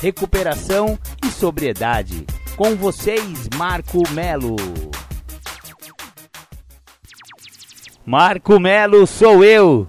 recuperação e sobriedade. Com vocês, Marco Melo. Marco Melo sou eu.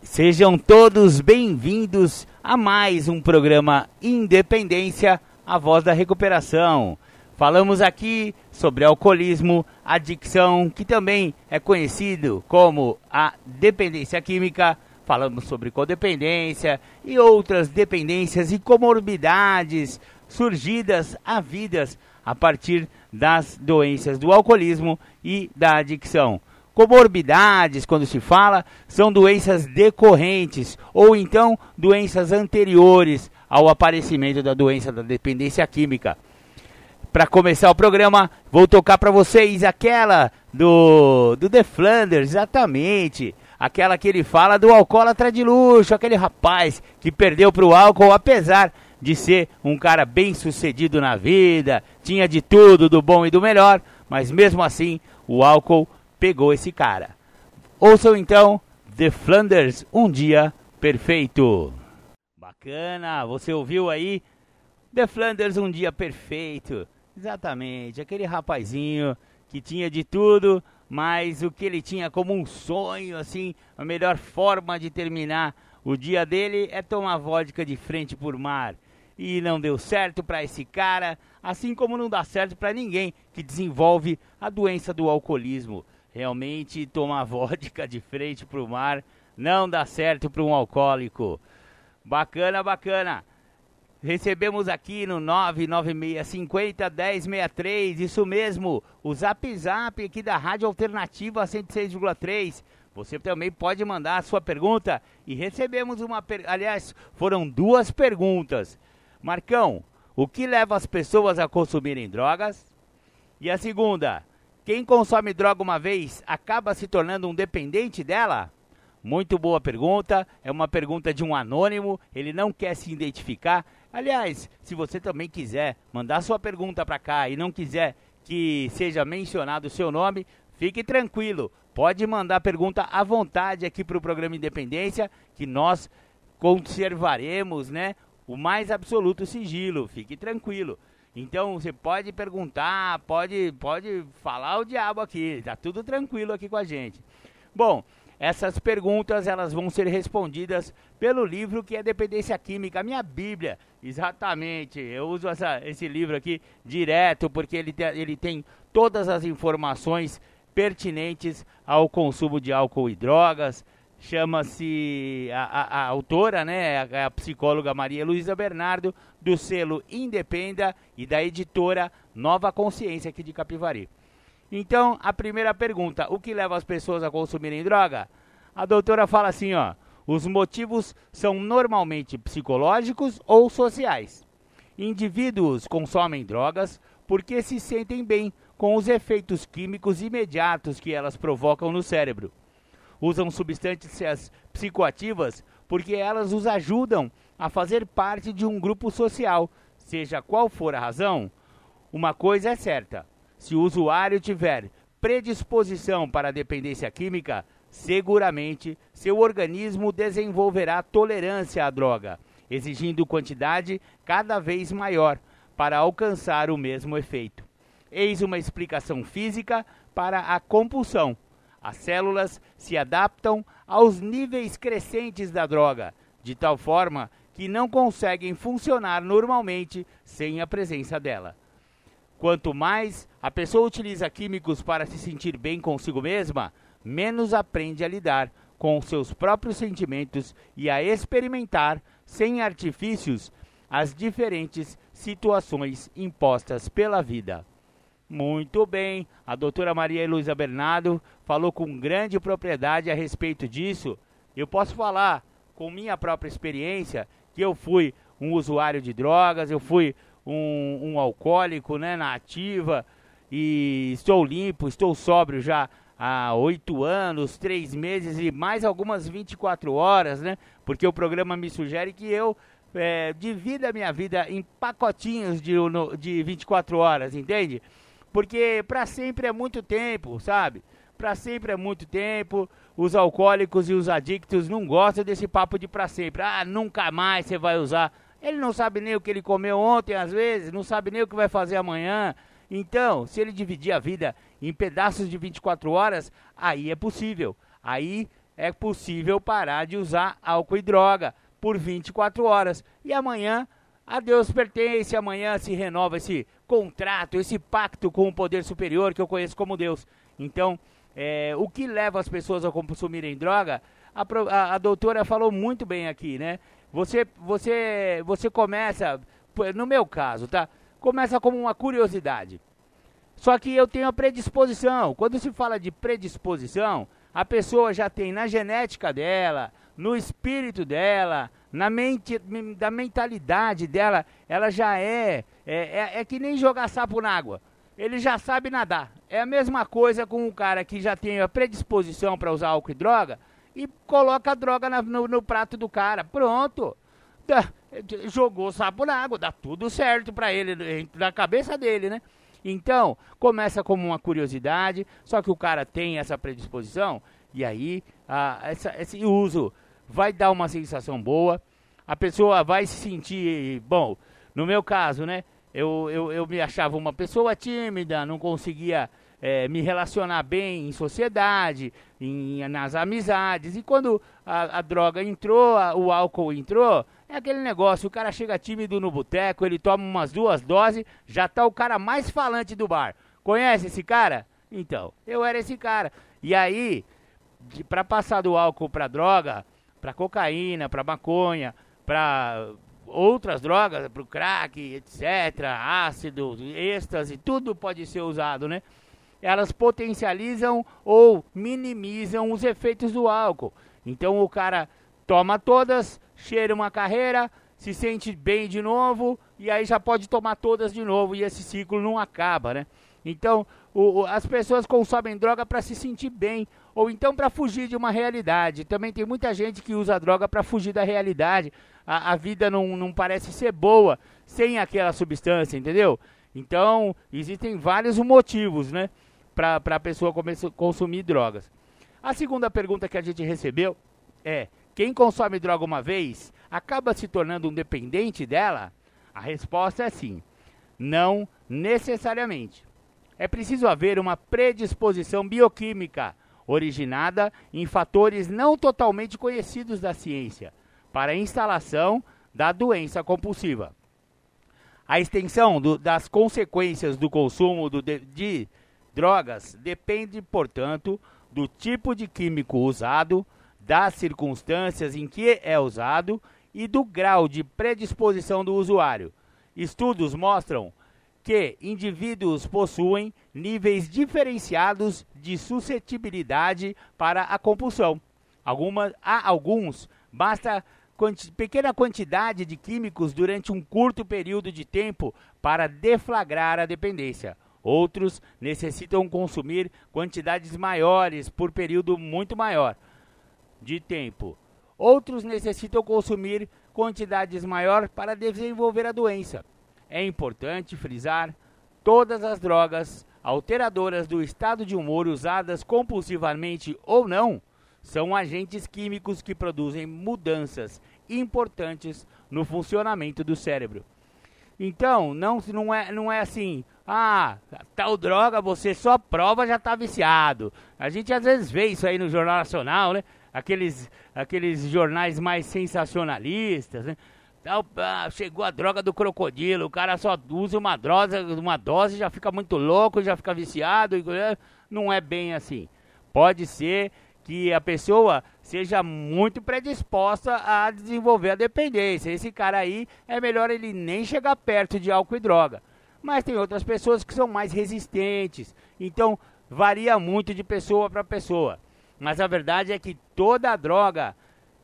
Sejam todos bem-vindos a mais um programa Independência, a voz da recuperação. Falamos aqui sobre alcoolismo, adicção, que também é conhecido como a dependência química. Falamos sobre codependência e outras dependências e comorbidades surgidas a vidas a partir das doenças do alcoolismo e da adicção. Comorbidades, quando se fala, são doenças decorrentes ou então doenças anteriores ao aparecimento da doença da dependência química. Para começar o programa, vou tocar para vocês aquela do, do The Flanders, exatamente. Aquela que ele fala do alcoólatra de luxo, aquele rapaz que perdeu para o álcool, apesar de ser um cara bem sucedido na vida, tinha de tudo, do bom e do melhor, mas mesmo assim o álcool pegou esse cara. Ouçam então The Flanders, Um Dia Perfeito. Bacana, você ouviu aí? The Flanders, Um Dia Perfeito. Exatamente, aquele rapazinho que tinha de tudo, mas o que ele tinha como um sonho, assim, a melhor forma de terminar o dia dele é tomar vodka de frente por mar. E não deu certo para esse cara, assim como não dá certo para ninguém que desenvolve a doença do alcoolismo. Realmente tomar vodka de frente para o mar não dá certo para um alcoólico. Bacana, bacana. Recebemos aqui no 99650 1063, isso mesmo, o Zap Zap aqui da Rádio Alternativa 106,3. Você também pode mandar a sua pergunta e recebemos uma, per... aliás, foram duas perguntas. Marcão, o que leva as pessoas a consumirem drogas? E a segunda, quem consome droga uma vez acaba se tornando um dependente dela? Muito boa pergunta. É uma pergunta de um anônimo. Ele não quer se identificar. Aliás, se você também quiser mandar sua pergunta para cá e não quiser que seja mencionado o seu nome, fique tranquilo. Pode mandar pergunta à vontade aqui para o programa Independência, que nós conservaremos, né, o mais absoluto sigilo. Fique tranquilo. Então você pode perguntar, pode, pode falar o diabo aqui, tá tudo tranquilo aqui com a gente. Bom, essas perguntas elas vão ser respondidas pelo livro que é Dependência Química, minha Bíblia. Exatamente, eu uso essa, esse livro aqui direto porque ele, te, ele tem todas as informações pertinentes ao consumo de álcool e drogas, chama-se a, a, a, autora, né, a, a, psicóloga Maria Luísa Bernardo, do selo Independa e da editora Nova Consciência aqui de Capivari. Então, a primeira pergunta, o que leva as pessoas a consumirem droga? A doutora fala assim, ó, os motivos são normalmente psicológicos ou sociais. Indivíduos consomem drogas porque se sentem bem com os efeitos químicos imediatos que elas provocam no cérebro usam substâncias psicoativas porque elas os ajudam a fazer parte de um grupo social, seja qual for a razão. Uma coisa é certa: se o usuário tiver predisposição para dependência química, seguramente seu organismo desenvolverá tolerância à droga, exigindo quantidade cada vez maior para alcançar o mesmo efeito. Eis uma explicação física para a compulsão as células se adaptam aos níveis crescentes da droga, de tal forma que não conseguem funcionar normalmente sem a presença dela. Quanto mais a pessoa utiliza químicos para se sentir bem consigo mesma, menos aprende a lidar com seus próprios sentimentos e a experimentar, sem artifícios, as diferentes situações impostas pela vida. Muito bem, a doutora Maria Luísa Bernardo falou com grande propriedade a respeito disso. Eu posso falar com minha própria experiência que eu fui um usuário de drogas, eu fui um, um alcoólico, né, na ativa, e estou limpo, estou sóbrio já há oito anos, três meses e mais algumas 24 horas, né? Porque o programa me sugere que eu é, divida a minha vida em pacotinhos de, de 24 horas, entende? Porque para sempre é muito tempo, sabe? Para sempre é muito tempo. Os alcoólicos e os adictos não gostam desse papo de para sempre. Ah, nunca mais você vai usar. Ele não sabe nem o que ele comeu ontem, às vezes, não sabe nem o que vai fazer amanhã. Então, se ele dividir a vida em pedaços de 24 horas, aí é possível. Aí é possível parar de usar álcool e droga por 24 horas. E amanhã, a Deus pertence, amanhã se renova esse contrato, esse pacto com o poder superior que eu conheço como Deus. Então, é, o que leva as pessoas a consumirem droga, a, a, a doutora falou muito bem aqui, né? Você, você, você começa, no meu caso, tá? começa como uma curiosidade. Só que eu tenho a predisposição. Quando se fala de predisposição, a pessoa já tem na genética dela, no espírito dela, na mente, da mentalidade dela, ela já é, é, é, é que nem jogar sapo na água. Ele já sabe nadar. É a mesma coisa com um cara que já tem a predisposição para usar álcool e droga e coloca a droga na, no, no prato do cara. Pronto jogou sapo na água, dá tudo certo para ele, na cabeça dele, né? Então, começa como uma curiosidade, só que o cara tem essa predisposição, e aí a, essa, esse uso vai dar uma sensação boa, a pessoa vai se sentir, bom, no meu caso, né? Eu, eu, eu me achava uma pessoa tímida, não conseguia é, me relacionar bem em sociedade, em, nas amizades, e quando a, a droga entrou, a, o álcool entrou, é aquele negócio, o cara chega tímido no boteco, ele toma umas duas doses, já tá o cara mais falante do bar. Conhece esse cara? Então, eu era esse cara. E aí, para passar do álcool para droga, para cocaína, para maconha, para outras drogas, para o crack, etc., ácido, êxtase, tudo pode ser usado, né? Elas potencializam ou minimizam os efeitos do álcool. Então o cara toma todas, cheira uma carreira, se sente bem de novo e aí já pode tomar todas de novo e esse ciclo não acaba, né? Então, o, o, as pessoas consomem droga para se sentir bem ou então para fugir de uma realidade. Também tem muita gente que usa droga para fugir da realidade. A, a vida não, não parece ser boa sem aquela substância, entendeu? Então, existem vários motivos, né, para a pessoa começar consumir drogas. A segunda pergunta que a gente recebeu é: quem consome droga uma vez acaba se tornando um dependente dela? A resposta é sim. Não necessariamente. É preciso haver uma predisposição bioquímica originada em fatores não totalmente conhecidos da ciência para a instalação da doença compulsiva. A extensão do, das consequências do consumo do, de, de drogas depende, portanto, do tipo de químico usado, das circunstâncias em que é usado e do grau de predisposição do usuário. Estudos mostram que indivíduos possuem níveis diferenciados de suscetibilidade para a compulsão. Alguma, a alguns basta quanti, pequena quantidade de químicos durante um curto período de tempo para deflagrar a dependência. Outros necessitam consumir quantidades maiores por período muito maior de tempo. Outros necessitam consumir quantidades maiores para desenvolver a doença. É importante frisar todas as drogas alteradoras do estado de humor usadas compulsivamente ou não são agentes químicos que produzem mudanças importantes no funcionamento do cérebro. Então, não, não, é, não é assim, ah, tal droga você só prova já está viciado. A gente às vezes vê isso aí no Jornal Nacional, né? aqueles, aqueles jornais mais sensacionalistas, né? Então, ah, chegou a droga do crocodilo, o cara só usa uma dose, uma dose já fica muito louco, já fica viciado. É, não é bem assim. Pode ser que a pessoa seja muito predisposta a desenvolver a dependência. Esse cara aí é melhor ele nem chegar perto de álcool e droga. Mas tem outras pessoas que são mais resistentes. Então varia muito de pessoa para pessoa. Mas a verdade é que toda droga,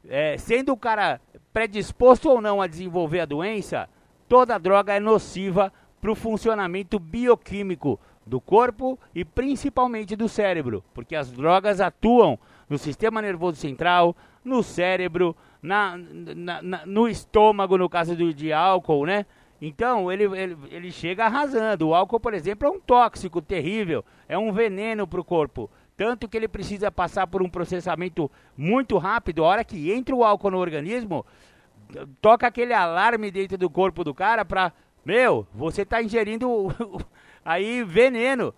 é, sendo o cara predisposto ou não a desenvolver a doença, toda droga é nociva para o funcionamento bioquímico do corpo e principalmente do cérebro, porque as drogas atuam no sistema nervoso central, no cérebro, na, na, na, no estômago, no caso do, de álcool, né? Então, ele, ele, ele chega arrasando. O álcool, por exemplo, é um tóxico terrível, é um veneno para o corpo. Tanto que ele precisa passar por um processamento muito rápido. A hora que entra o álcool no organismo, toca aquele alarme dentro do corpo do cara para, meu, você está ingerindo aí veneno.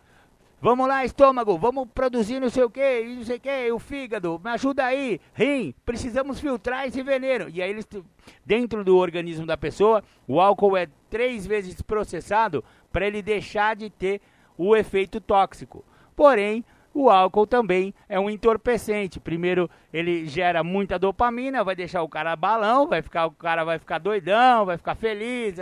Vamos lá, estômago, vamos produzir não sei o que, não sei o que, o fígado, me ajuda aí, rim, precisamos filtrar esse veneno. E aí, eles, dentro do organismo da pessoa, o álcool é três vezes processado para ele deixar de ter o efeito tóxico. Porém, o álcool também é um entorpecente. Primeiro, ele gera muita dopamina, vai deixar o cara balão, vai ficar, o cara vai ficar doidão, vai ficar feliz,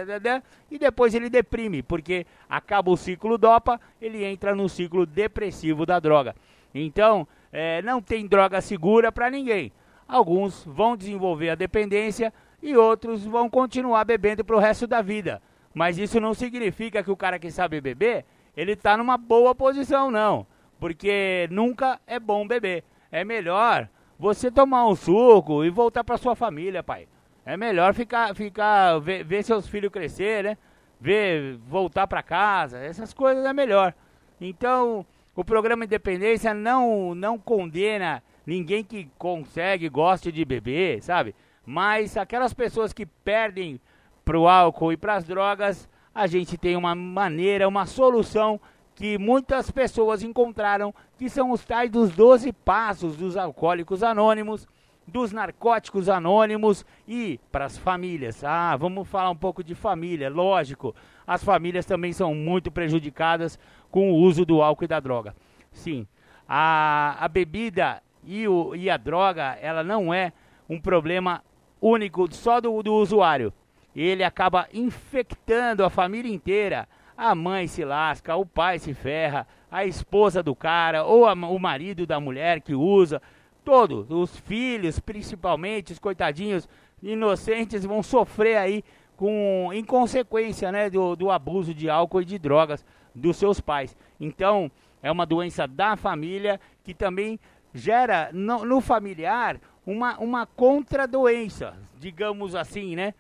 e depois ele deprime, porque acaba o ciclo dopa, ele entra no ciclo depressivo da droga. Então, é, não tem droga segura para ninguém. Alguns vão desenvolver a dependência e outros vão continuar bebendo para o resto da vida. Mas isso não significa que o cara que sabe beber, ele está numa boa posição, não porque nunca é bom beber. É melhor você tomar um suco e voltar para sua família, pai. É melhor ficar, ficar ver, ver seus filhos crescer, né? Ver, voltar para casa, essas coisas é melhor. Então, o programa Independência não, não condena ninguém que consegue, goste de beber, sabe? Mas aquelas pessoas que perdem pro álcool e para as drogas, a gente tem uma maneira, uma solução que muitas pessoas encontraram, que são os tais dos 12 passos dos alcoólicos anônimos, dos narcóticos anônimos e para as famílias. Ah, vamos falar um pouco de família, lógico. As famílias também são muito prejudicadas com o uso do álcool e da droga. Sim, a, a bebida e, o, e a droga, ela não é um problema único só do, do usuário. Ele acaba infectando a família inteira a mãe se lasca, o pai se ferra, a esposa do cara ou a, o marido da mulher que usa, todos, os filhos principalmente, os coitadinhos inocentes vão sofrer aí com em consequência, né, do, do abuso de álcool e de drogas dos seus pais. Então, é uma doença da família que também gera no, no familiar uma, uma contradoença, digamos assim, né?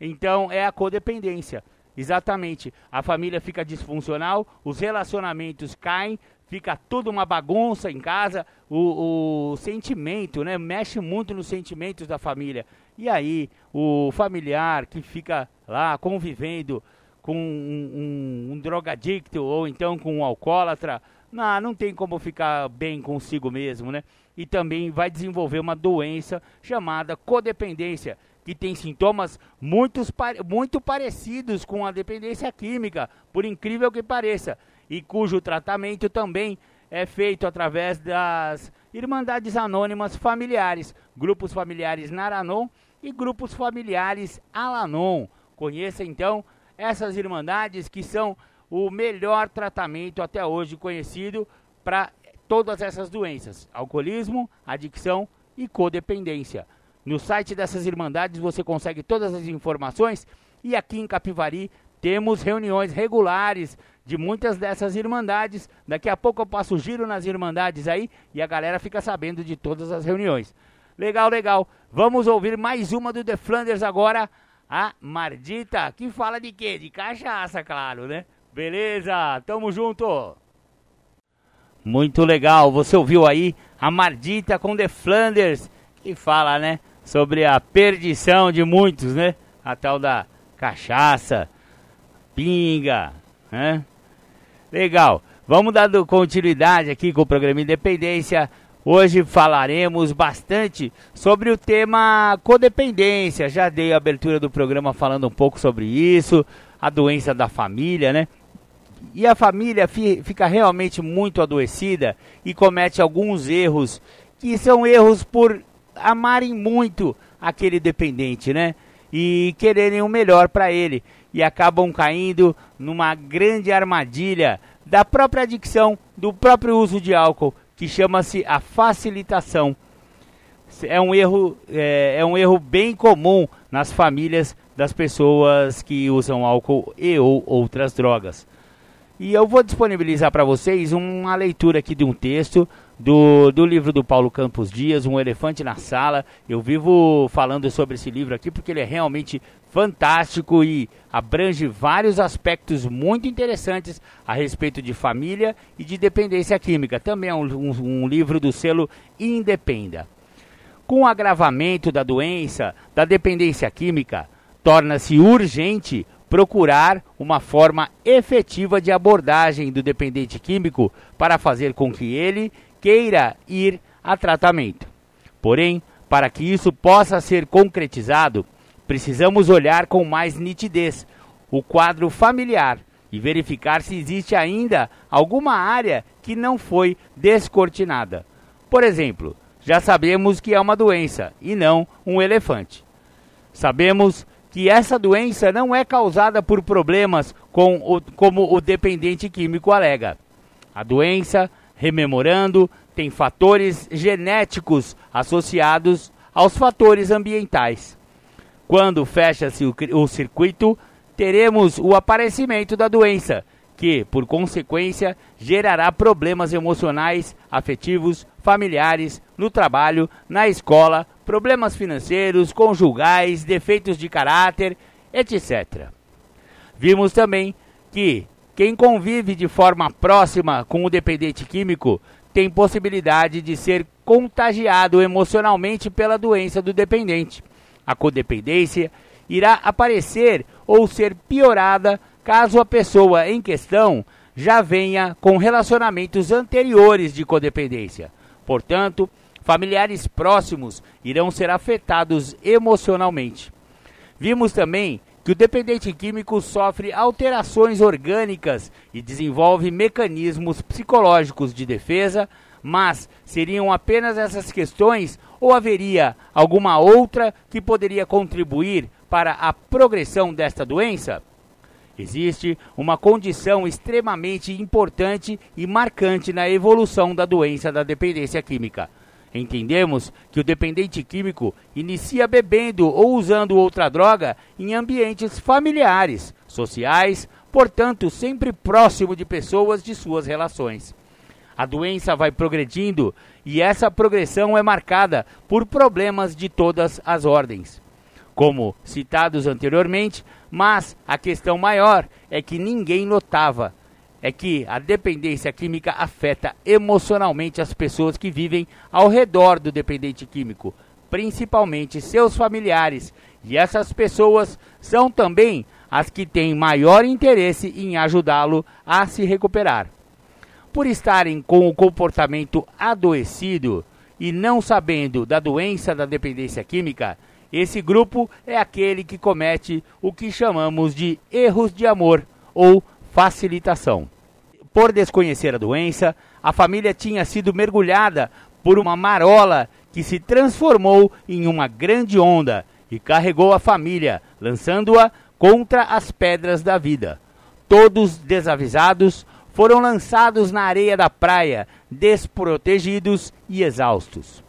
Então, é a codependência. Exatamente. A família fica disfuncional, os relacionamentos caem, fica tudo uma bagunça em casa, o, o, sentimento, né? Mexe muito nos sentimentos da família. E aí, o familiar que fica lá convivendo com um, um, um drogadicto ou então com um alcoólatra, não, não tem como ficar bem consigo mesmo, né? E também vai desenvolver uma doença chamada codependência, que tem sintomas muito, muito parecidos com a dependência química, por incrível que pareça, e cujo tratamento também é feito através das Irmandades Anônimas Familiares, grupos familiares Naranon e grupos familiares Alanon. Conheça então essas irmandades que são o melhor tratamento até hoje conhecido para todas essas doenças: alcoolismo, adicção e codependência. No site dessas irmandades você consegue todas as informações e aqui em Capivari temos reuniões regulares de muitas dessas irmandades. Daqui a pouco eu passo giro nas irmandades aí e a galera fica sabendo de todas as reuniões. Legal, legal. Vamos ouvir mais uma do The Flanders agora, a Mardita, que fala de quê? De cachaça, claro, né? Beleza, tamo junto. Muito legal, você ouviu aí a Mardita com The Flanders, que fala, né? Sobre a perdição de muitos, né? A tal da cachaça, pinga, né? Legal. Vamos dar continuidade aqui com o programa Independência. Hoje falaremos bastante sobre o tema codependência. Já dei a abertura do programa falando um pouco sobre isso, a doença da família, né? E a família fica realmente muito adoecida e comete alguns erros que são erros por amarem muito aquele dependente, né? E quererem o melhor para ele e acabam caindo numa grande armadilha da própria adicção, do próprio uso de álcool, que chama-se a facilitação. É um erro, é, é um erro bem comum nas famílias das pessoas que usam álcool e ou outras drogas. E eu vou disponibilizar para vocês uma leitura aqui de um texto do, do livro do Paulo Campos Dias, Um Elefante na Sala. Eu vivo falando sobre esse livro aqui porque ele é realmente fantástico e abrange vários aspectos muito interessantes a respeito de família e de dependência química. Também é um, um, um livro do selo Independa. Com o agravamento da doença da dependência química, torna-se urgente procurar uma forma efetiva de abordagem do dependente químico para fazer com que ele queira ir a tratamento. Porém, para que isso possa ser concretizado, precisamos olhar com mais nitidez o quadro familiar e verificar se existe ainda alguma área que não foi descortinada. Por exemplo, já sabemos que é uma doença e não um elefante. Sabemos que essa doença não é causada por problemas com o, como o dependente químico alega. A doença, rememorando, tem fatores genéticos associados aos fatores ambientais. Quando fecha-se o, o circuito, teremos o aparecimento da doença, que, por consequência, gerará problemas emocionais, afetivos, familiares, no trabalho, na escola, problemas financeiros, conjugais, defeitos de caráter, etc. Vimos também que quem convive de forma próxima com o dependente químico tem possibilidade de ser contagiado emocionalmente pela doença do dependente. A codependência irá aparecer ou ser piorada caso a pessoa em questão já venha com relacionamentos anteriores de codependência. Portanto, familiares próximos irão ser afetados emocionalmente. Vimos também que o dependente químico sofre alterações orgânicas e desenvolve mecanismos psicológicos de defesa, mas seriam apenas essas questões ou haveria alguma outra que poderia contribuir para a progressão desta doença? Existe uma condição extremamente importante e marcante na evolução da doença da dependência química Entendemos que o dependente químico inicia bebendo ou usando outra droga em ambientes familiares, sociais, portanto, sempre próximo de pessoas de suas relações. A doença vai progredindo e essa progressão é marcada por problemas de todas as ordens. Como citados anteriormente, mas a questão maior é que ninguém notava é que a dependência química afeta emocionalmente as pessoas que vivem ao redor do dependente químico, principalmente seus familiares, e essas pessoas são também as que têm maior interesse em ajudá-lo a se recuperar. Por estarem com o comportamento adoecido e não sabendo da doença da dependência química, esse grupo é aquele que comete o que chamamos de erros de amor ou facilitação. Por desconhecer a doença, a família tinha sido mergulhada por uma marola que se transformou em uma grande onda e carregou a família, lançando-a contra as pedras da vida. Todos desavisados foram lançados na areia da praia, desprotegidos e exaustos.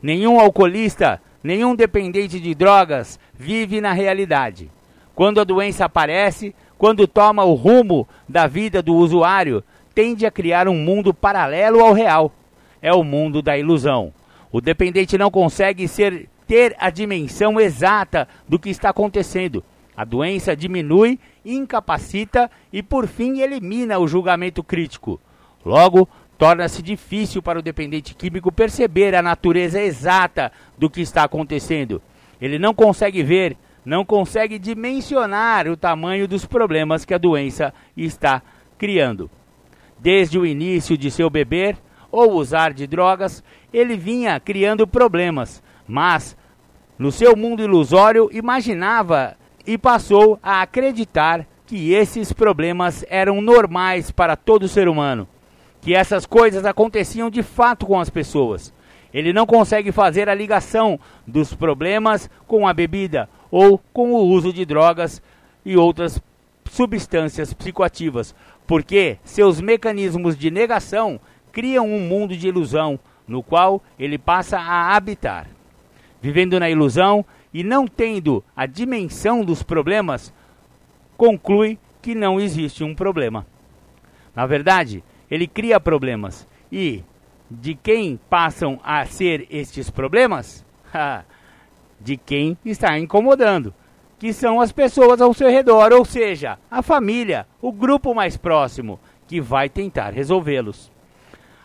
Nenhum alcoolista, nenhum dependente de drogas vive na realidade. Quando a doença aparece, quando toma o rumo da vida do usuário, tende a criar um mundo paralelo ao real. É o mundo da ilusão. O dependente não consegue ser, ter a dimensão exata do que está acontecendo. A doença diminui, incapacita e, por fim, elimina o julgamento crítico. Logo, torna-se difícil para o dependente químico perceber a natureza exata do que está acontecendo. Ele não consegue ver não consegue dimensionar o tamanho dos problemas que a doença está criando. Desde o início de seu beber ou usar de drogas, ele vinha criando problemas, mas no seu mundo ilusório imaginava e passou a acreditar que esses problemas eram normais para todo ser humano, que essas coisas aconteciam de fato com as pessoas. Ele não consegue fazer a ligação dos problemas com a bebida ou com o uso de drogas e outras substâncias psicoativas, porque seus mecanismos de negação criam um mundo de ilusão no qual ele passa a habitar. Vivendo na ilusão e não tendo a dimensão dos problemas, conclui que não existe um problema. Na verdade, ele cria problemas e de quem passam a ser estes problemas? de quem está incomodando, que são as pessoas ao seu redor, ou seja, a família, o grupo mais próximo, que vai tentar resolvê-los.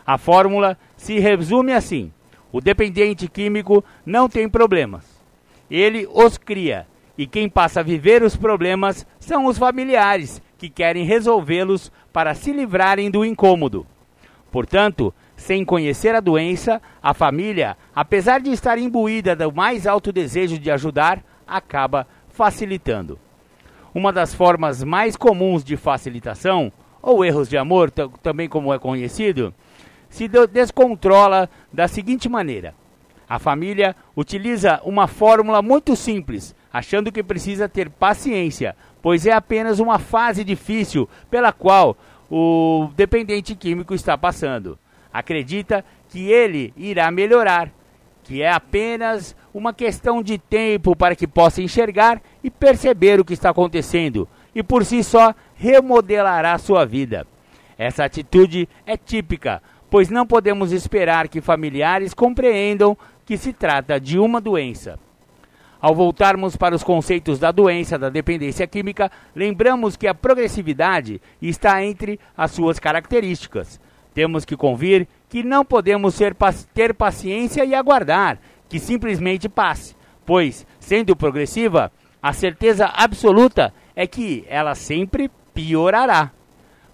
A fórmula se resume assim: o dependente químico não tem problemas. Ele os cria. E quem passa a viver os problemas são os familiares, que querem resolvê-los para se livrarem do incômodo. Portanto, sem conhecer a doença, a família, apesar de estar imbuída do mais alto desejo de ajudar, acaba facilitando. Uma das formas mais comuns de facilitação, ou erros de amor, também como é conhecido, se descontrola da seguinte maneira: a família utiliza uma fórmula muito simples, achando que precisa ter paciência, pois é apenas uma fase difícil pela qual o dependente químico está passando. Acredita que ele irá melhorar, que é apenas uma questão de tempo para que possa enxergar e perceber o que está acontecendo e por si só remodelará sua vida. Essa atitude é típica pois não podemos esperar que familiares compreendam que se trata de uma doença. Ao voltarmos para os conceitos da doença da dependência química, lembramos que a progressividade está entre as suas características. Temos que convir que não podemos ter paciência e aguardar que simplesmente passe, pois, sendo progressiva, a certeza absoluta é que ela sempre piorará.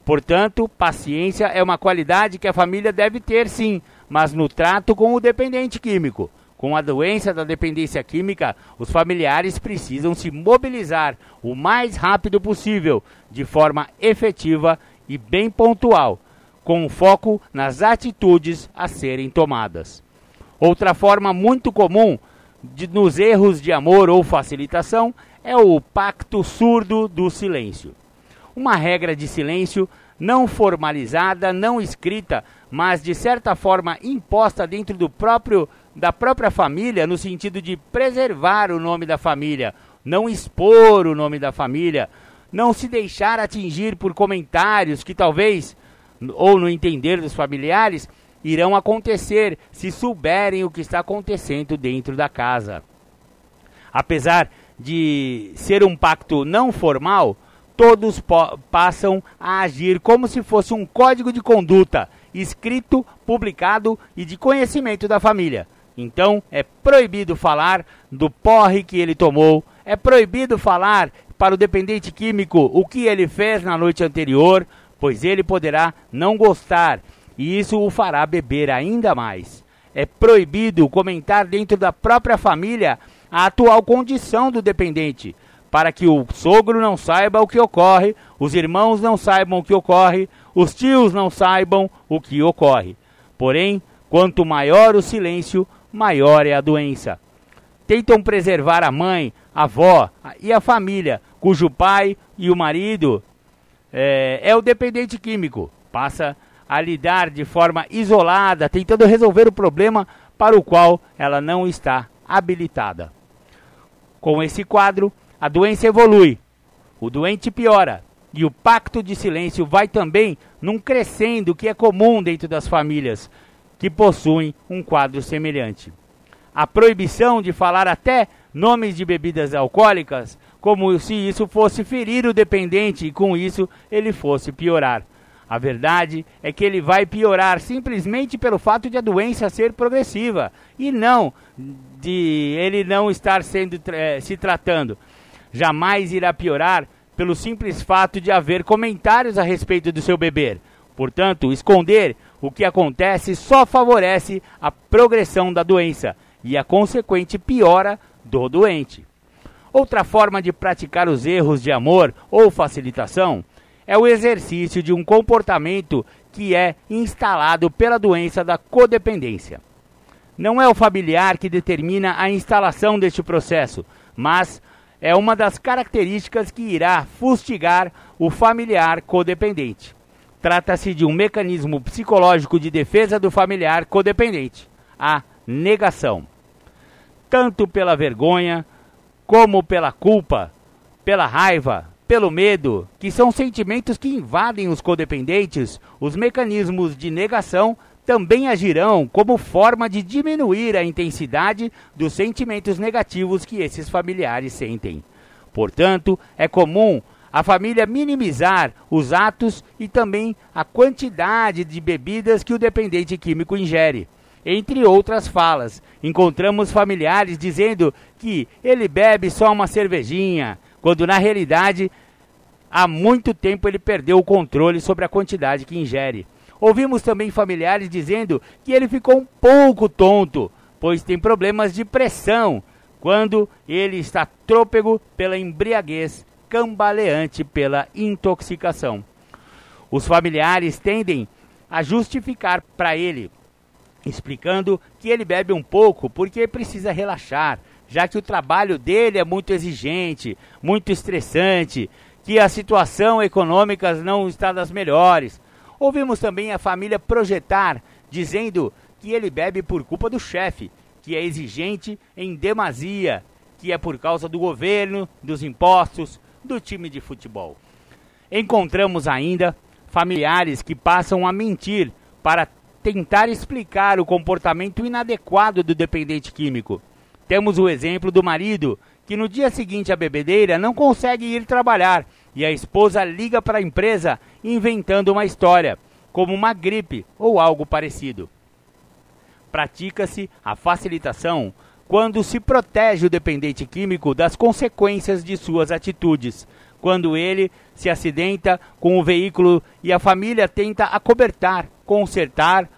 Portanto, paciência é uma qualidade que a família deve ter sim, mas no trato com o dependente químico. Com a doença da dependência química, os familiares precisam se mobilizar o mais rápido possível, de forma efetiva e bem pontual, com foco nas atitudes a serem tomadas. Outra forma muito comum de, nos erros de amor ou facilitação é o pacto surdo do silêncio uma regra de silêncio não formalizada, não escrita, mas de certa forma imposta dentro do próprio da própria família, no sentido de preservar o nome da família, não expor o nome da família, não se deixar atingir por comentários que talvez ou no entender dos familiares irão acontecer se souberem o que está acontecendo dentro da casa. Apesar de ser um pacto não formal, todos passam a agir como se fosse um código de conduta escrito, publicado e de conhecimento da família. Então é proibido falar do porre que ele tomou, é proibido falar para o dependente químico o que ele fez na noite anterior, pois ele poderá não gostar e isso o fará beber ainda mais. É proibido comentar dentro da própria família a atual condição do dependente para que o sogro não saiba o que ocorre, os irmãos não saibam o que ocorre, os tios não saibam o que ocorre. Porém, quanto maior o silêncio, maior é a doença. Tentam preservar a mãe, a avó e a família, cujo pai e o marido é, é o dependente químico. Passa a lidar de forma isolada, tentando resolver o problema para o qual ela não está habilitada. Com esse quadro, a doença evolui, o doente piora e o pacto de silêncio vai também num crescendo que é comum dentro das famílias que possuem um quadro semelhante. A proibição de falar até nomes de bebidas alcoólicas, como se isso fosse ferir o dependente e com isso ele fosse piorar. A verdade é que ele vai piorar simplesmente pelo fato de a doença ser progressiva e não de ele não estar sendo eh, se tratando jamais irá piorar pelo simples fato de haver comentários a respeito do seu beber. Portanto, esconder o que acontece só favorece a progressão da doença e a consequente piora do doente. Outra forma de praticar os erros de amor ou facilitação é o exercício de um comportamento que é instalado pela doença da codependência. Não é o familiar que determina a instalação deste processo, mas é uma das características que irá fustigar o familiar codependente. Trata-se de um mecanismo psicológico de defesa do familiar codependente, a negação. Tanto pela vergonha como pela culpa, pela raiva, pelo medo, que são sentimentos que invadem os codependentes, os mecanismos de negação também agirão como forma de diminuir a intensidade dos sentimentos negativos que esses familiares sentem. Portanto, é comum a família minimizar os atos e também a quantidade de bebidas que o dependente químico ingere. Entre outras falas, encontramos familiares dizendo que ele bebe só uma cervejinha, quando na realidade há muito tempo ele perdeu o controle sobre a quantidade que ingere. Ouvimos também familiares dizendo que ele ficou um pouco tonto, pois tem problemas de pressão, quando ele está trôpego pela embriaguez, cambaleante pela intoxicação. Os familiares tendem a justificar para ele explicando que ele bebe um pouco porque precisa relaxar, já que o trabalho dele é muito exigente, muito estressante, que a situação econômica não está das melhores. Ouvimos também a família projetar, dizendo que ele bebe por culpa do chefe, que é exigente em demasia, que é por causa do governo, dos impostos, do time de futebol. Encontramos ainda familiares que passam a mentir para tentar explicar o comportamento inadequado do dependente químico. Temos o exemplo do marido, que no dia seguinte à bebedeira não consegue ir trabalhar e a esposa liga para a empresa inventando uma história, como uma gripe ou algo parecido. Pratica-se a facilitação quando se protege o dependente químico das consequências de suas atitudes, quando ele se acidenta com o veículo e a família tenta acobertar, consertar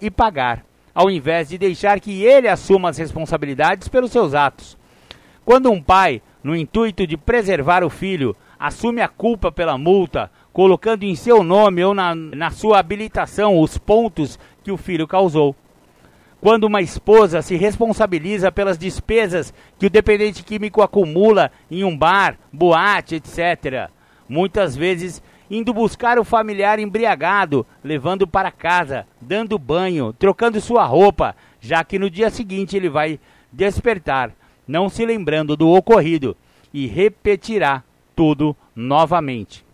e pagar, ao invés de deixar que ele assuma as responsabilidades pelos seus atos. Quando um pai, no intuito de preservar o filho, assume a culpa pela multa, colocando em seu nome ou na, na sua habilitação os pontos que o filho causou. Quando uma esposa se responsabiliza pelas despesas que o dependente químico acumula em um bar, boate, etc. Muitas vezes indo buscar o familiar embriagado, levando para casa, dando banho, trocando sua roupa, já que no dia seguinte ele vai despertar, não se lembrando do ocorrido, e repetirá tudo novamente.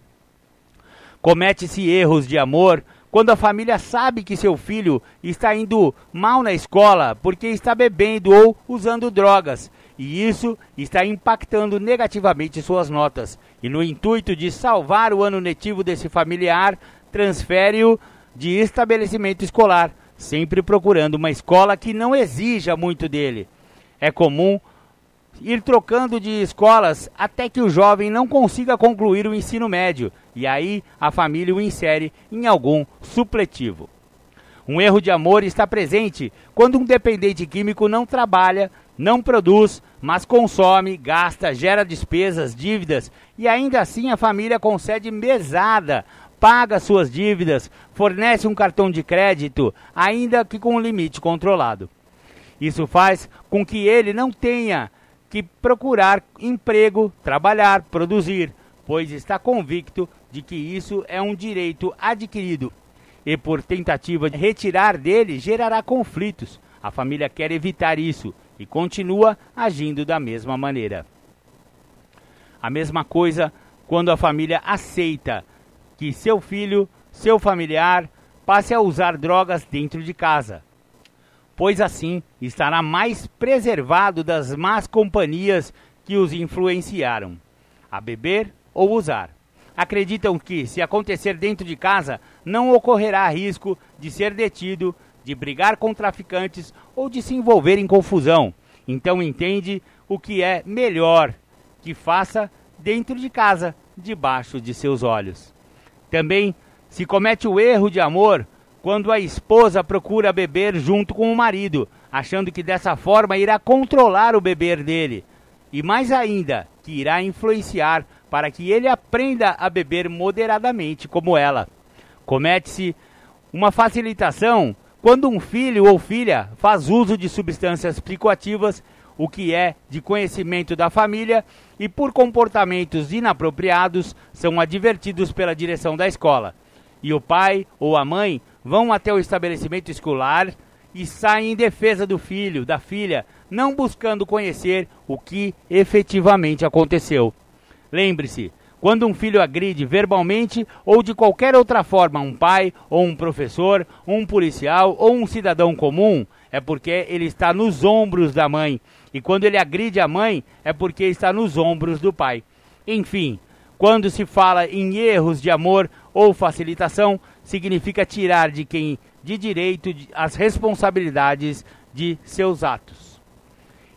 Comete-se erros de amor quando a família sabe que seu filho está indo mal na escola porque está bebendo ou usando drogas e isso está impactando negativamente suas notas. E no intuito de salvar o ano letivo desse familiar, transfere-o de estabelecimento escolar, sempre procurando uma escola que não exija muito dele. É comum ir trocando de escolas até que o jovem não consiga concluir o ensino médio, e aí a família o insere em algum supletivo. Um erro de amor está presente quando um dependente químico não trabalha, não produz, mas consome, gasta, gera despesas, dívidas e ainda assim a família concede mesada, paga suas dívidas, fornece um cartão de crédito, ainda que com um limite controlado. Isso faz com que ele não tenha que procurar emprego, trabalhar, produzir, pois está convicto de que isso é um direito adquirido e por tentativa de retirar dele gerará conflitos. A família quer evitar isso e continua agindo da mesma maneira. A mesma coisa quando a família aceita que seu filho, seu familiar, passe a usar drogas dentro de casa, pois assim estará mais preservado das más companhias que os influenciaram a beber ou usar acreditam que, se acontecer dentro de casa, não ocorrerá risco de ser detido, de brigar com traficantes ou de se envolver em confusão. Então entende o que é melhor que faça dentro de casa, debaixo de seus olhos. Também se comete o erro de amor quando a esposa procura beber junto com o marido, achando que dessa forma irá controlar o beber dele. E mais ainda, que irá influenciar para que ele aprenda a beber moderadamente como ela. Comete-se uma facilitação quando um filho ou filha faz uso de substâncias psicoativas, o que é de conhecimento da família, e por comportamentos inapropriados são advertidos pela direção da escola. E o pai ou a mãe vão até o estabelecimento escolar e sai em defesa do filho, da filha, não buscando conhecer o que efetivamente aconteceu. Lembre-se, quando um filho agride verbalmente ou de qualquer outra forma um pai, ou um professor, um policial ou um cidadão comum, é porque ele está nos ombros da mãe. E quando ele agride a mãe, é porque está nos ombros do pai. Enfim, quando se fala em erros de amor ou facilitação, significa tirar de quem de direito as responsabilidades de seus atos.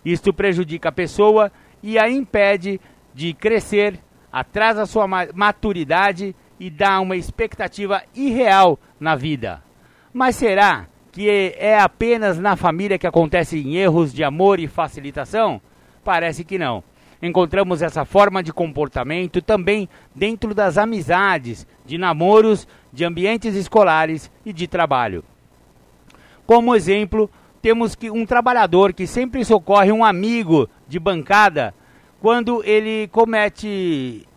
Isto prejudica a pessoa e a impede de crescer, atrasa sua maturidade e dá uma expectativa irreal na vida. Mas será que é apenas na família que acontecem erros de amor e facilitação? Parece que não. Encontramos essa forma de comportamento também dentro das amizades, de namoros, de ambientes escolares e de trabalho. Como exemplo, temos que um trabalhador que sempre socorre um amigo de bancada quando ele comete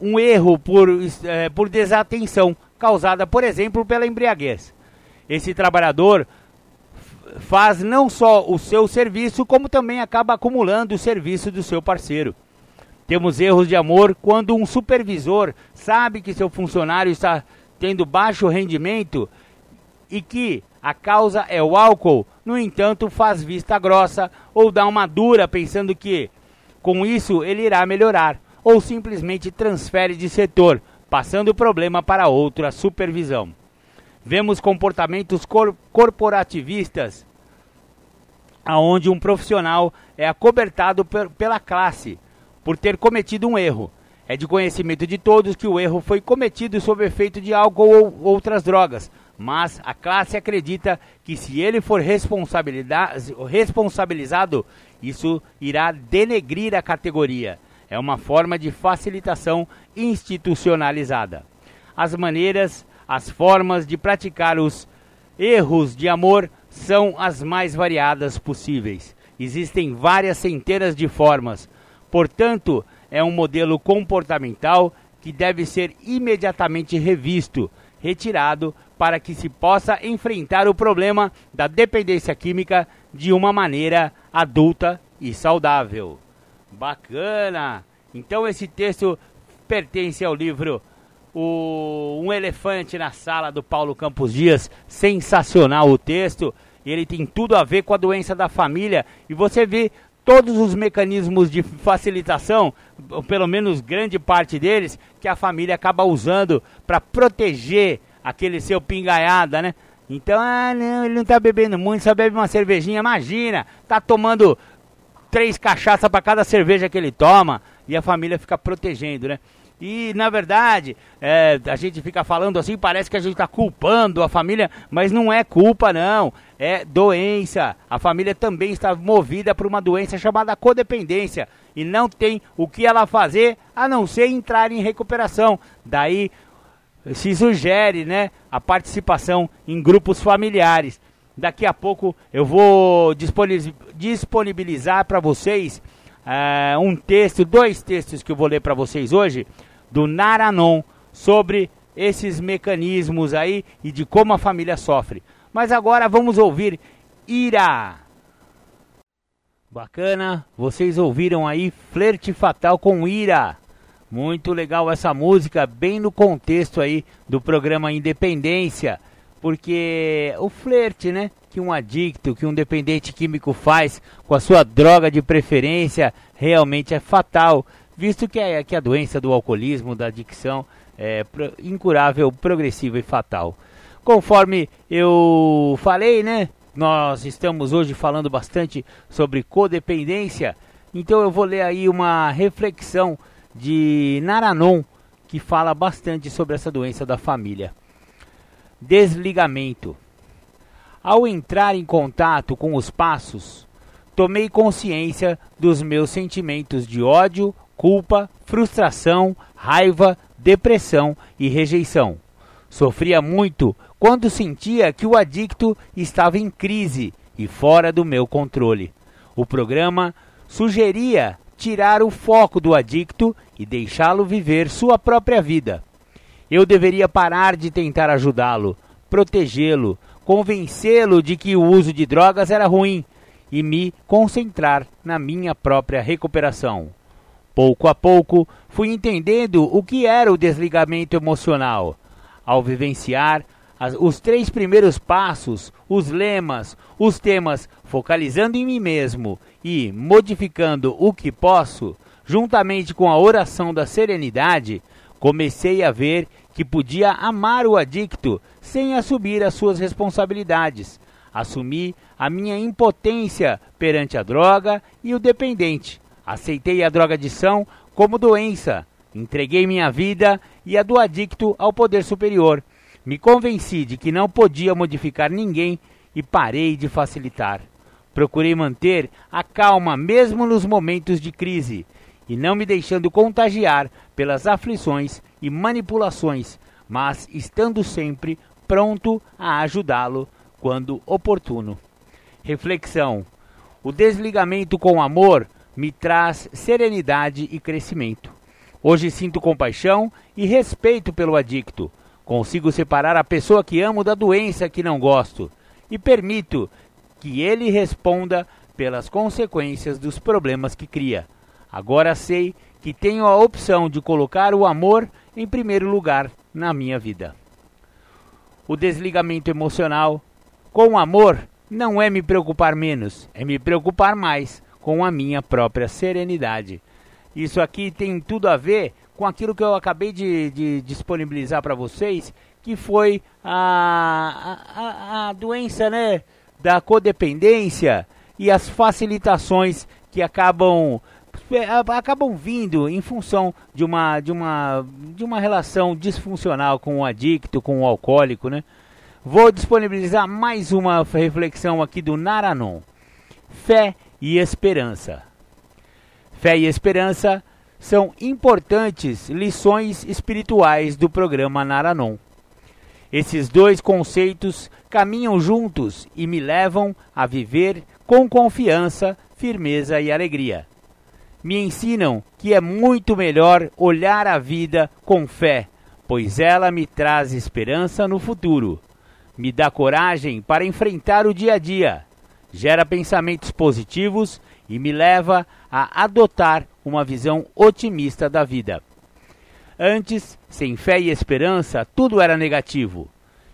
um erro por, é, por desatenção causada, por exemplo, pela embriaguez. Esse trabalhador faz não só o seu serviço, como também acaba acumulando o serviço do seu parceiro. Temos erros de amor quando um supervisor sabe que seu funcionário está tendo baixo rendimento e que a causa é o álcool, no entanto, faz vista grossa ou dá uma dura pensando que com isso ele irá melhorar, ou simplesmente transfere de setor, passando o problema para outra supervisão. Vemos comportamentos cor corporativistas, aonde um profissional é acobertado pela classe por ter cometido um erro. É de conhecimento de todos que o erro foi cometido sob efeito de álcool ou outras drogas, mas a classe acredita que se ele for responsabilizado, isso irá denegrir a categoria. É uma forma de facilitação institucionalizada. As maneiras as formas de praticar os erros de amor são as mais variadas possíveis. Existem várias centenas de formas. Portanto, é um modelo comportamental que deve ser imediatamente revisto, retirado, para que se possa enfrentar o problema da dependência química de uma maneira adulta e saudável. Bacana! Então, esse texto pertence ao livro o, um elefante na sala do Paulo Campos Dias, sensacional o texto. Ele tem tudo a ver com a doença da família e você vê todos os mecanismos de facilitação, pelo menos grande parte deles, que a família acaba usando para proteger aquele seu pingaiada, né? Então, ah, não, ele não tá bebendo muito, só bebe uma cervejinha. Imagina, tá tomando três cachaças para cada cerveja que ele toma e a família fica protegendo, né? E na verdade, é, a gente fica falando assim, parece que a gente está culpando a família, mas não é culpa, não. É doença. A família também está movida por uma doença chamada codependência. E não tem o que ela fazer a não ser entrar em recuperação. Daí se sugere né, a participação em grupos familiares. Daqui a pouco eu vou disponibilizar para vocês uh, um texto, dois textos que eu vou ler para vocês hoje do Naranon sobre esses mecanismos aí e de como a família sofre. Mas agora vamos ouvir Ira. Bacana, vocês ouviram aí Flerte Fatal com Ira. Muito legal essa música, bem no contexto aí do programa Independência, porque o flerte, né, que um adicto, que um dependente químico faz com a sua droga de preferência, realmente é fatal visto que, é, que a doença do alcoolismo, da adicção, é incurável, progressiva e fatal. Conforme eu falei, né? Nós estamos hoje falando bastante sobre codependência, então eu vou ler aí uma reflexão de Naranon que fala bastante sobre essa doença da família. Desligamento. Ao entrar em contato com os passos, tomei consciência dos meus sentimentos de ódio, culpa, frustração, raiva, depressão e rejeição. Sofria muito quando sentia que o adicto estava em crise e fora do meu controle. O programa sugeria tirar o foco do adicto e deixá-lo viver sua própria vida. Eu deveria parar de tentar ajudá-lo, protegê-lo, convencê-lo de que o uso de drogas era ruim e me concentrar na minha própria recuperação. Pouco a pouco, fui entendendo o que era o desligamento emocional. Ao vivenciar as, os três primeiros passos, os lemas, os temas focalizando em mim mesmo e modificando o que posso, juntamente com a oração da serenidade, comecei a ver que podia amar o adicto sem assumir as suas responsabilidades. Assumi a minha impotência perante a droga e o dependente. Aceitei a drogadição como doença. Entreguei minha vida e a do adicto ao poder superior. Me convenci de que não podia modificar ninguém e parei de facilitar. Procurei manter a calma mesmo nos momentos de crise e não me deixando contagiar pelas aflições e manipulações, mas estando sempre pronto a ajudá-lo quando oportuno. Reflexão: O desligamento com amor me traz serenidade e crescimento. Hoje sinto compaixão e respeito pelo adicto. Consigo separar a pessoa que amo da doença que não gosto e permito que ele responda pelas consequências dos problemas que cria. Agora sei que tenho a opção de colocar o amor em primeiro lugar na minha vida. O desligamento emocional com amor não é me preocupar menos, é me preocupar mais com a minha própria serenidade. Isso aqui tem tudo a ver com aquilo que eu acabei de, de disponibilizar para vocês, que foi a, a, a doença né, da codependência e as facilitações que acabam é, acabam vindo em função de uma, de uma, de uma relação disfuncional com o adicto, com o alcoólico, né? Vou disponibilizar mais uma reflexão aqui do Naranon. Fé e esperança. Fé e esperança são importantes lições espirituais do programa Naranon. Esses dois conceitos caminham juntos e me levam a viver com confiança, firmeza e alegria me ensinam que é muito melhor olhar a vida com fé, pois ela me traz esperança no futuro, me dá coragem para enfrentar o dia a dia, gera pensamentos positivos e me leva a adotar uma visão otimista da vida. Antes, sem fé e esperança, tudo era negativo.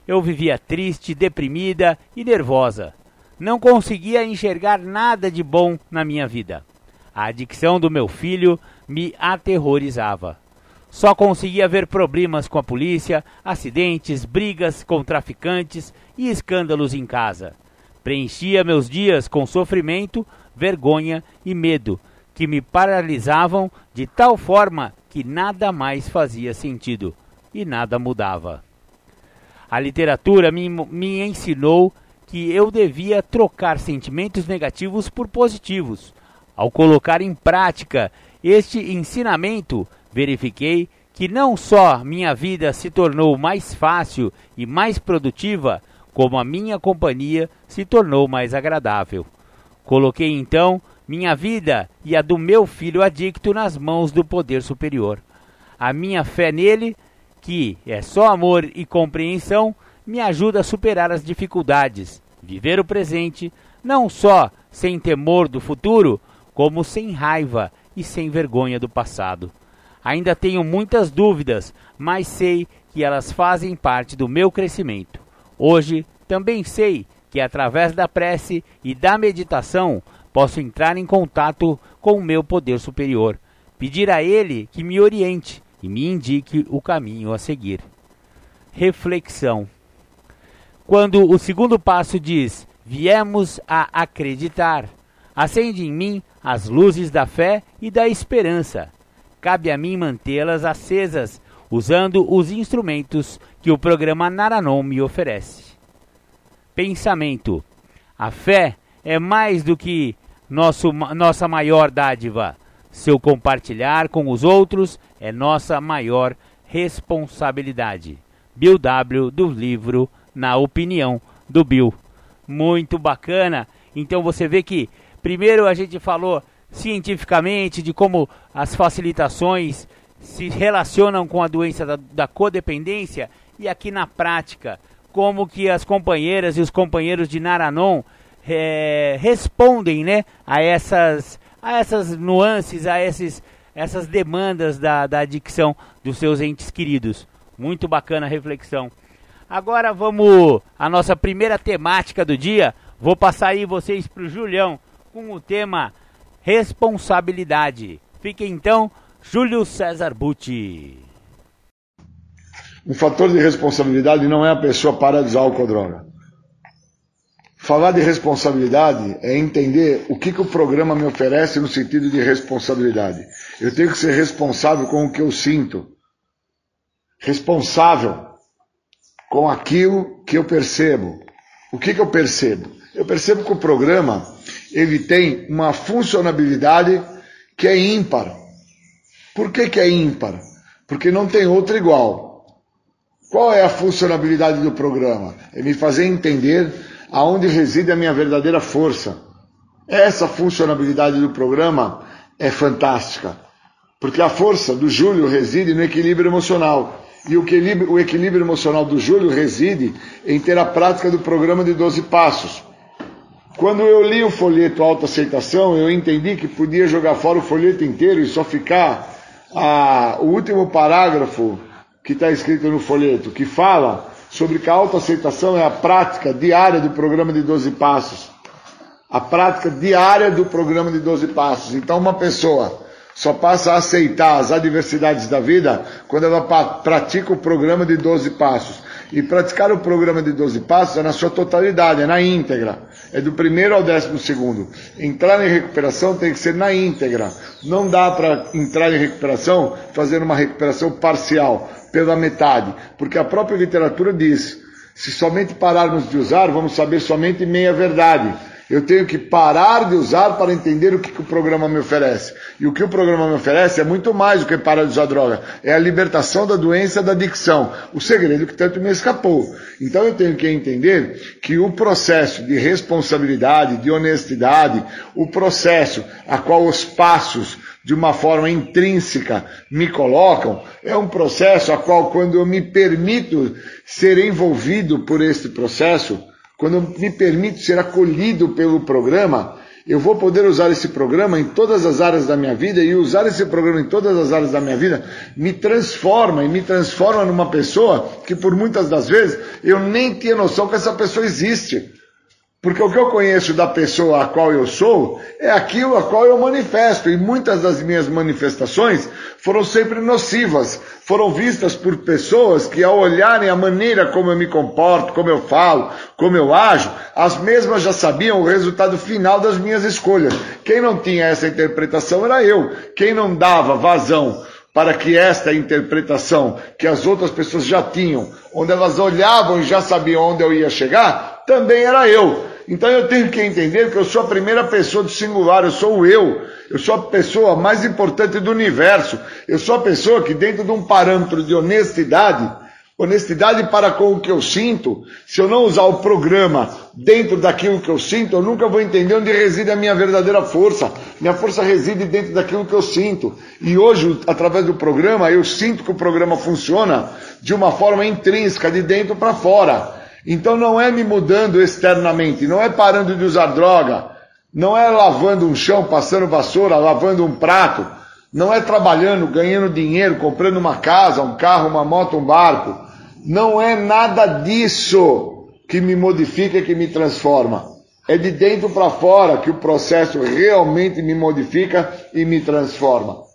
Eu vivia triste, deprimida e nervosa. Não conseguia enxergar nada de bom na minha vida. A adicção do meu filho me aterrorizava. Só conseguia ver problemas com a polícia, acidentes, brigas com traficantes e escândalos em casa. Preenchia meus dias com sofrimento, vergonha e medo, que me paralisavam de tal forma que nada mais fazia sentido e nada mudava. A literatura me, me ensinou que eu devia trocar sentimentos negativos por positivos ao colocar em prática este ensinamento, verifiquei que não só minha vida se tornou mais fácil e mais produtiva, como a minha companhia se tornou mais agradável. Coloquei então minha vida e a do meu filho adicto nas mãos do poder superior. A minha fé nele, que é só amor e compreensão, me ajuda a superar as dificuldades, viver o presente, não só sem temor do futuro, como sem raiva e sem vergonha do passado. Ainda tenho muitas dúvidas, mas sei que elas fazem parte do meu crescimento. Hoje também sei que através da prece e da meditação posso entrar em contato com o meu poder superior, pedir a ele que me oriente e me indique o caminho a seguir. Reflexão. Quando o segundo passo diz: Viemos a acreditar, acende em mim as luzes da fé e da esperança. Cabe a mim mantê-las acesas, usando os instrumentos que o programa Naranon me oferece. Pensamento: A fé é mais do que nosso, nossa maior dádiva. Seu compartilhar com os outros é nossa maior responsabilidade. Bill W. do livro Na Opinião do Bill. Muito bacana. Então você vê que Primeiro a gente falou cientificamente de como as facilitações se relacionam com a doença da, da codependência e aqui na prática como que as companheiras e os companheiros de Naranon é, respondem né, a, essas, a essas nuances, a esses, essas demandas da, da adicção dos seus entes queridos. Muito bacana a reflexão. Agora vamos à nossa primeira temática do dia. Vou passar aí vocês para o Julião com o tema responsabilidade. Fiquem então, Júlio César Butti. Um fator de responsabilidade não é a pessoa parar de usar álcool droga. Falar de responsabilidade é entender o que, que o programa me oferece no sentido de responsabilidade. Eu tenho que ser responsável com o que eu sinto. Responsável com aquilo que eu percebo. O que, que eu percebo? Eu percebo que o programa ele tem uma funcionabilidade que é ímpar. Por que, que é ímpar? Porque não tem outra igual. Qual é a funcionalidade do programa? É me fazer entender aonde reside a minha verdadeira força. Essa funcionalidade do programa é fantástica, porque a força do Júlio reside no equilíbrio emocional. E o equilíbrio, o equilíbrio emocional do Júlio reside em ter a prática do programa de 12 passos. Quando eu li o folheto autoaceitação, eu entendi que podia jogar fora o folheto inteiro e só ficar a, o último parágrafo que está escrito no folheto, que fala sobre que a autoaceitação é a prática diária do programa de 12 passos. A prática diária do programa de 12 passos. Então, uma pessoa só passa a aceitar as adversidades da vida quando ela pratica o programa de 12 passos. E praticar o programa de 12 passos é na sua totalidade, é na íntegra. É do primeiro ao décimo segundo. Entrar em recuperação tem que ser na íntegra. Não dá para entrar em recuperação fazendo uma recuperação parcial pela metade, porque a própria literatura diz: se somente pararmos de usar, vamos saber somente meia verdade. Eu tenho que parar de usar para entender o que, que, o programa me oferece. E o que o programa me oferece é muito mais do que parar de usar droga. É a libertação da doença da adicção. O segredo que tanto me escapou. Então eu tenho que entender que o processo de responsabilidade, de honestidade, o processo a qual os passos de uma forma intrínseca me colocam, é um processo a qual, quando eu me permito ser envolvido por este processo, quando me permito ser acolhido pelo programa, eu vou poder usar esse programa em todas as áreas da minha vida e usar esse programa em todas as áreas da minha vida me transforma e me transforma numa pessoa que por muitas das vezes eu nem tinha noção que essa pessoa existe. Porque o que eu conheço da pessoa a qual eu sou é aquilo a qual eu manifesto. E muitas das minhas manifestações foram sempre nocivas. Foram vistas por pessoas que, ao olharem a maneira como eu me comporto, como eu falo, como eu ajo, as mesmas já sabiam o resultado final das minhas escolhas. Quem não tinha essa interpretação era eu. Quem não dava vazão para que esta interpretação que as outras pessoas já tinham, onde elas olhavam e já sabiam onde eu ia chegar, também era eu. Então eu tenho que entender que eu sou a primeira pessoa do singular, eu sou o eu. Eu sou a pessoa mais importante do universo. Eu sou a pessoa que, dentro de um parâmetro de honestidade, honestidade para com o que eu sinto, se eu não usar o programa dentro daquilo que eu sinto, eu nunca vou entender onde reside a minha verdadeira força. Minha força reside dentro daquilo que eu sinto. E hoje, através do programa, eu sinto que o programa funciona de uma forma intrínseca, de dentro para fora. Então não é me mudando externamente, não é parando de usar droga, não é lavando um chão, passando vassoura, lavando um prato, não é trabalhando, ganhando dinheiro, comprando uma casa, um carro, uma moto, um barco. Não é nada disso que me modifica que me transforma. É de dentro para fora que o processo realmente me modifica e me transforma.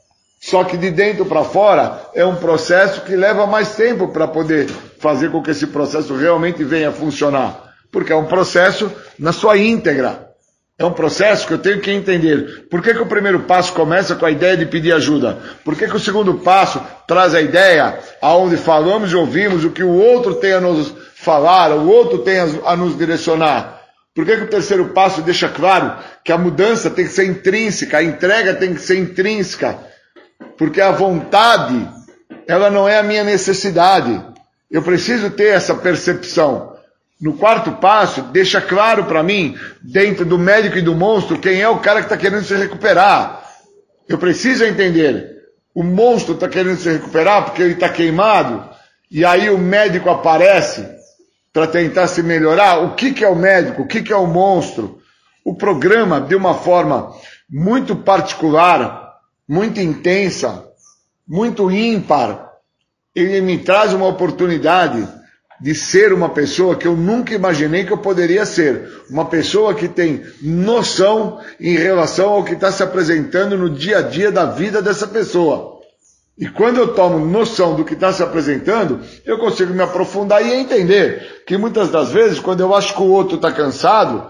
Só que de dentro para fora é um processo que leva mais tempo para poder fazer com que esse processo realmente venha a funcionar. Porque é um processo na sua íntegra. É um processo que eu tenho que entender. Por que, que o primeiro passo começa com a ideia de pedir ajuda? Por que, que o segundo passo traz a ideia aonde falamos e ouvimos o que o outro tem a nos falar, o outro tem a nos direcionar? Por que, que o terceiro passo deixa claro que a mudança tem que ser intrínseca, a entrega tem que ser intrínseca? Porque a vontade, ela não é a minha necessidade. Eu preciso ter essa percepção. No quarto passo, deixa claro para mim, dentro do médico e do monstro, quem é o cara que está querendo se recuperar. Eu preciso entender. O monstro está querendo se recuperar porque ele está queimado, e aí o médico aparece para tentar se melhorar. O que, que é o médico? O que, que é o monstro? O programa, de uma forma muito particular, muito intensa, muito ímpar, ele me traz uma oportunidade de ser uma pessoa que eu nunca imaginei que eu poderia ser. Uma pessoa que tem noção em relação ao que está se apresentando no dia a dia da vida dessa pessoa. E quando eu tomo noção do que está se apresentando, eu consigo me aprofundar e entender que muitas das vezes, quando eu acho que o outro está cansado,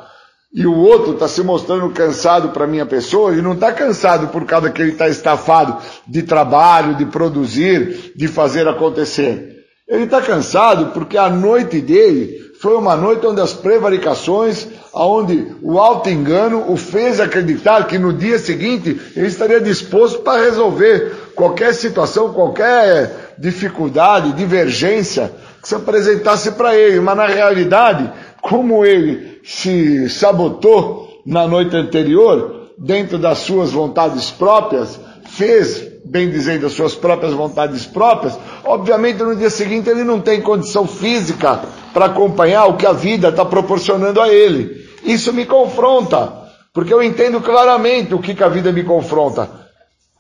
e o outro está se mostrando cansado para minha pessoa, ele não está cansado por causa que ele está estafado de trabalho, de produzir, de fazer acontecer. Ele está cansado porque a noite dele foi uma noite onde as prevaricações, onde o alto engano o fez acreditar que no dia seguinte ele estaria disposto para resolver qualquer situação, qualquer dificuldade, divergência que se apresentasse para ele. Mas na realidade, como ele se sabotou na noite anterior, dentro das suas vontades próprias, fez bem dizendo, as suas próprias vontades próprias, obviamente no dia seguinte ele não tem condição física para acompanhar o que a vida está proporcionando a ele. Isso me confronta, porque eu entendo claramente o que, que a vida me confronta.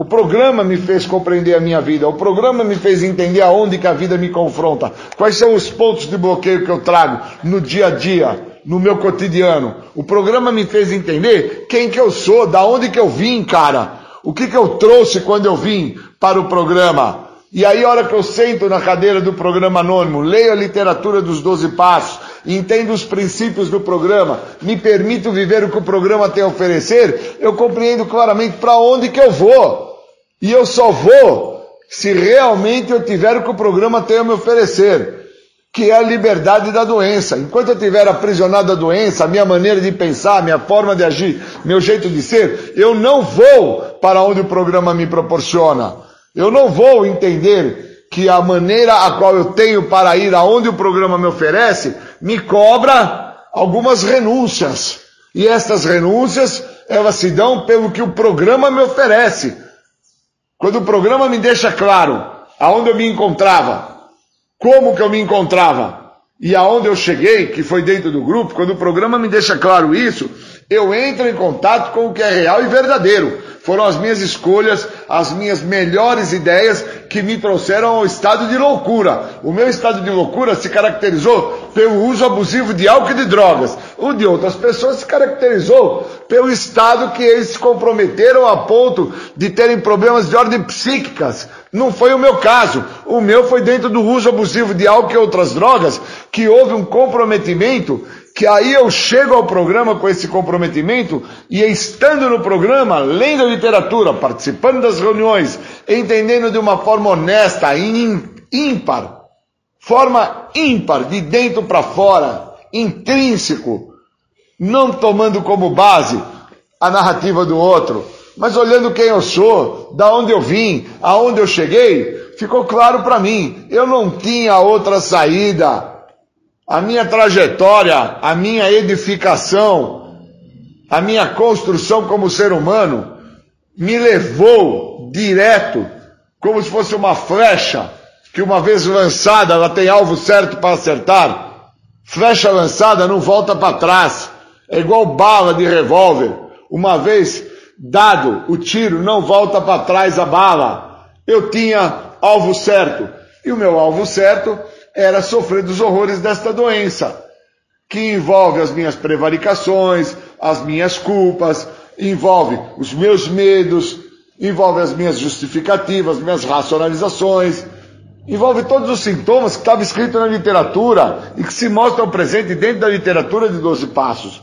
O programa me fez compreender a minha vida, o programa me fez entender aonde que a vida me confronta, quais são os pontos de bloqueio que eu trago no dia a dia, no meu cotidiano. O programa me fez entender quem que eu sou, da onde que eu vim, cara. O que, que eu trouxe quando eu vim para o programa? E aí, a hora que eu sento na cadeira do programa anônimo, leio a literatura dos Doze Passos, entendo os princípios do programa, me permito viver o que o programa tem a oferecer, eu compreendo claramente para onde que eu vou. E eu só vou se realmente eu tiver o que o programa tem a me oferecer que é a liberdade da doença. Enquanto eu estiver aprisionado da doença, a minha maneira de pensar, a minha forma de agir, meu jeito de ser, eu não vou para onde o programa me proporciona. Eu não vou entender que a maneira a qual eu tenho para ir aonde o programa me oferece me cobra algumas renúncias. E essas renúncias, elas se dão pelo que o programa me oferece. Quando o programa me deixa claro aonde eu me encontrava, como que eu me encontrava e aonde eu cheguei, que foi dentro do grupo, quando o programa me deixa claro isso, eu entro em contato com o que é real e verdadeiro. Foram as minhas escolhas, as minhas melhores ideias que me trouxeram ao estado de loucura. O meu estado de loucura se caracterizou pelo uso abusivo de álcool e de drogas. O de outras pessoas se caracterizou pelo estado que eles se comprometeram a ponto de terem problemas de ordem psíquicas. Não foi o meu caso. O meu foi dentro do uso abusivo de álcool e outras drogas, que houve um comprometimento que aí eu chego ao programa com esse comprometimento e estando no programa, lendo literatura, participando das reuniões, entendendo de uma forma honesta, ímpar, forma ímpar, de dentro para fora, intrínseco, não tomando como base a narrativa do outro, mas olhando quem eu sou, da onde eu vim, aonde eu cheguei, ficou claro para mim, eu não tinha outra saída a minha trajetória, a minha edificação, a minha construção como ser humano me levou direto, como se fosse uma flecha que uma vez lançada ela tem alvo certo para acertar. Flecha lançada não volta para trás. É igual bala de revólver. Uma vez dado o tiro, não volta para trás a bala. Eu tinha alvo certo. E o meu alvo certo era sofrer dos horrores desta doença, que envolve as minhas prevaricações, as minhas culpas, envolve os meus medos, envolve as minhas justificativas, as minhas racionalizações, envolve todos os sintomas que estavam escritos na literatura e que se mostram presentes dentro da literatura de Doze Passos.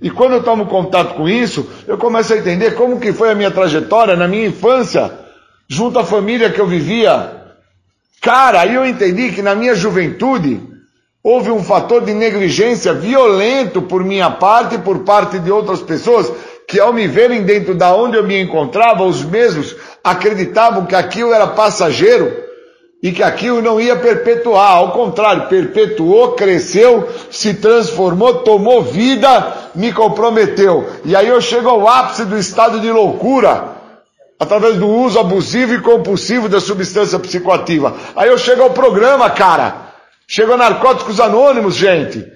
E quando eu tomo contato com isso, eu começo a entender como que foi a minha trajetória na minha infância, junto à família que eu vivia, Cara, aí eu entendi que na minha juventude houve um fator de negligência violento por minha parte e por parte de outras pessoas que ao me verem dentro da onde eu me encontrava, os mesmos acreditavam que aquilo era passageiro e que aquilo não ia perpetuar. Ao contrário, perpetuou, cresceu, se transformou, tomou vida, me comprometeu. E aí eu chego ao ápice do estado de loucura através do uso abusivo e compulsivo da substância psicoativa. Aí eu chego ao programa, cara, Chego a Narcóticos Anônimos, gente.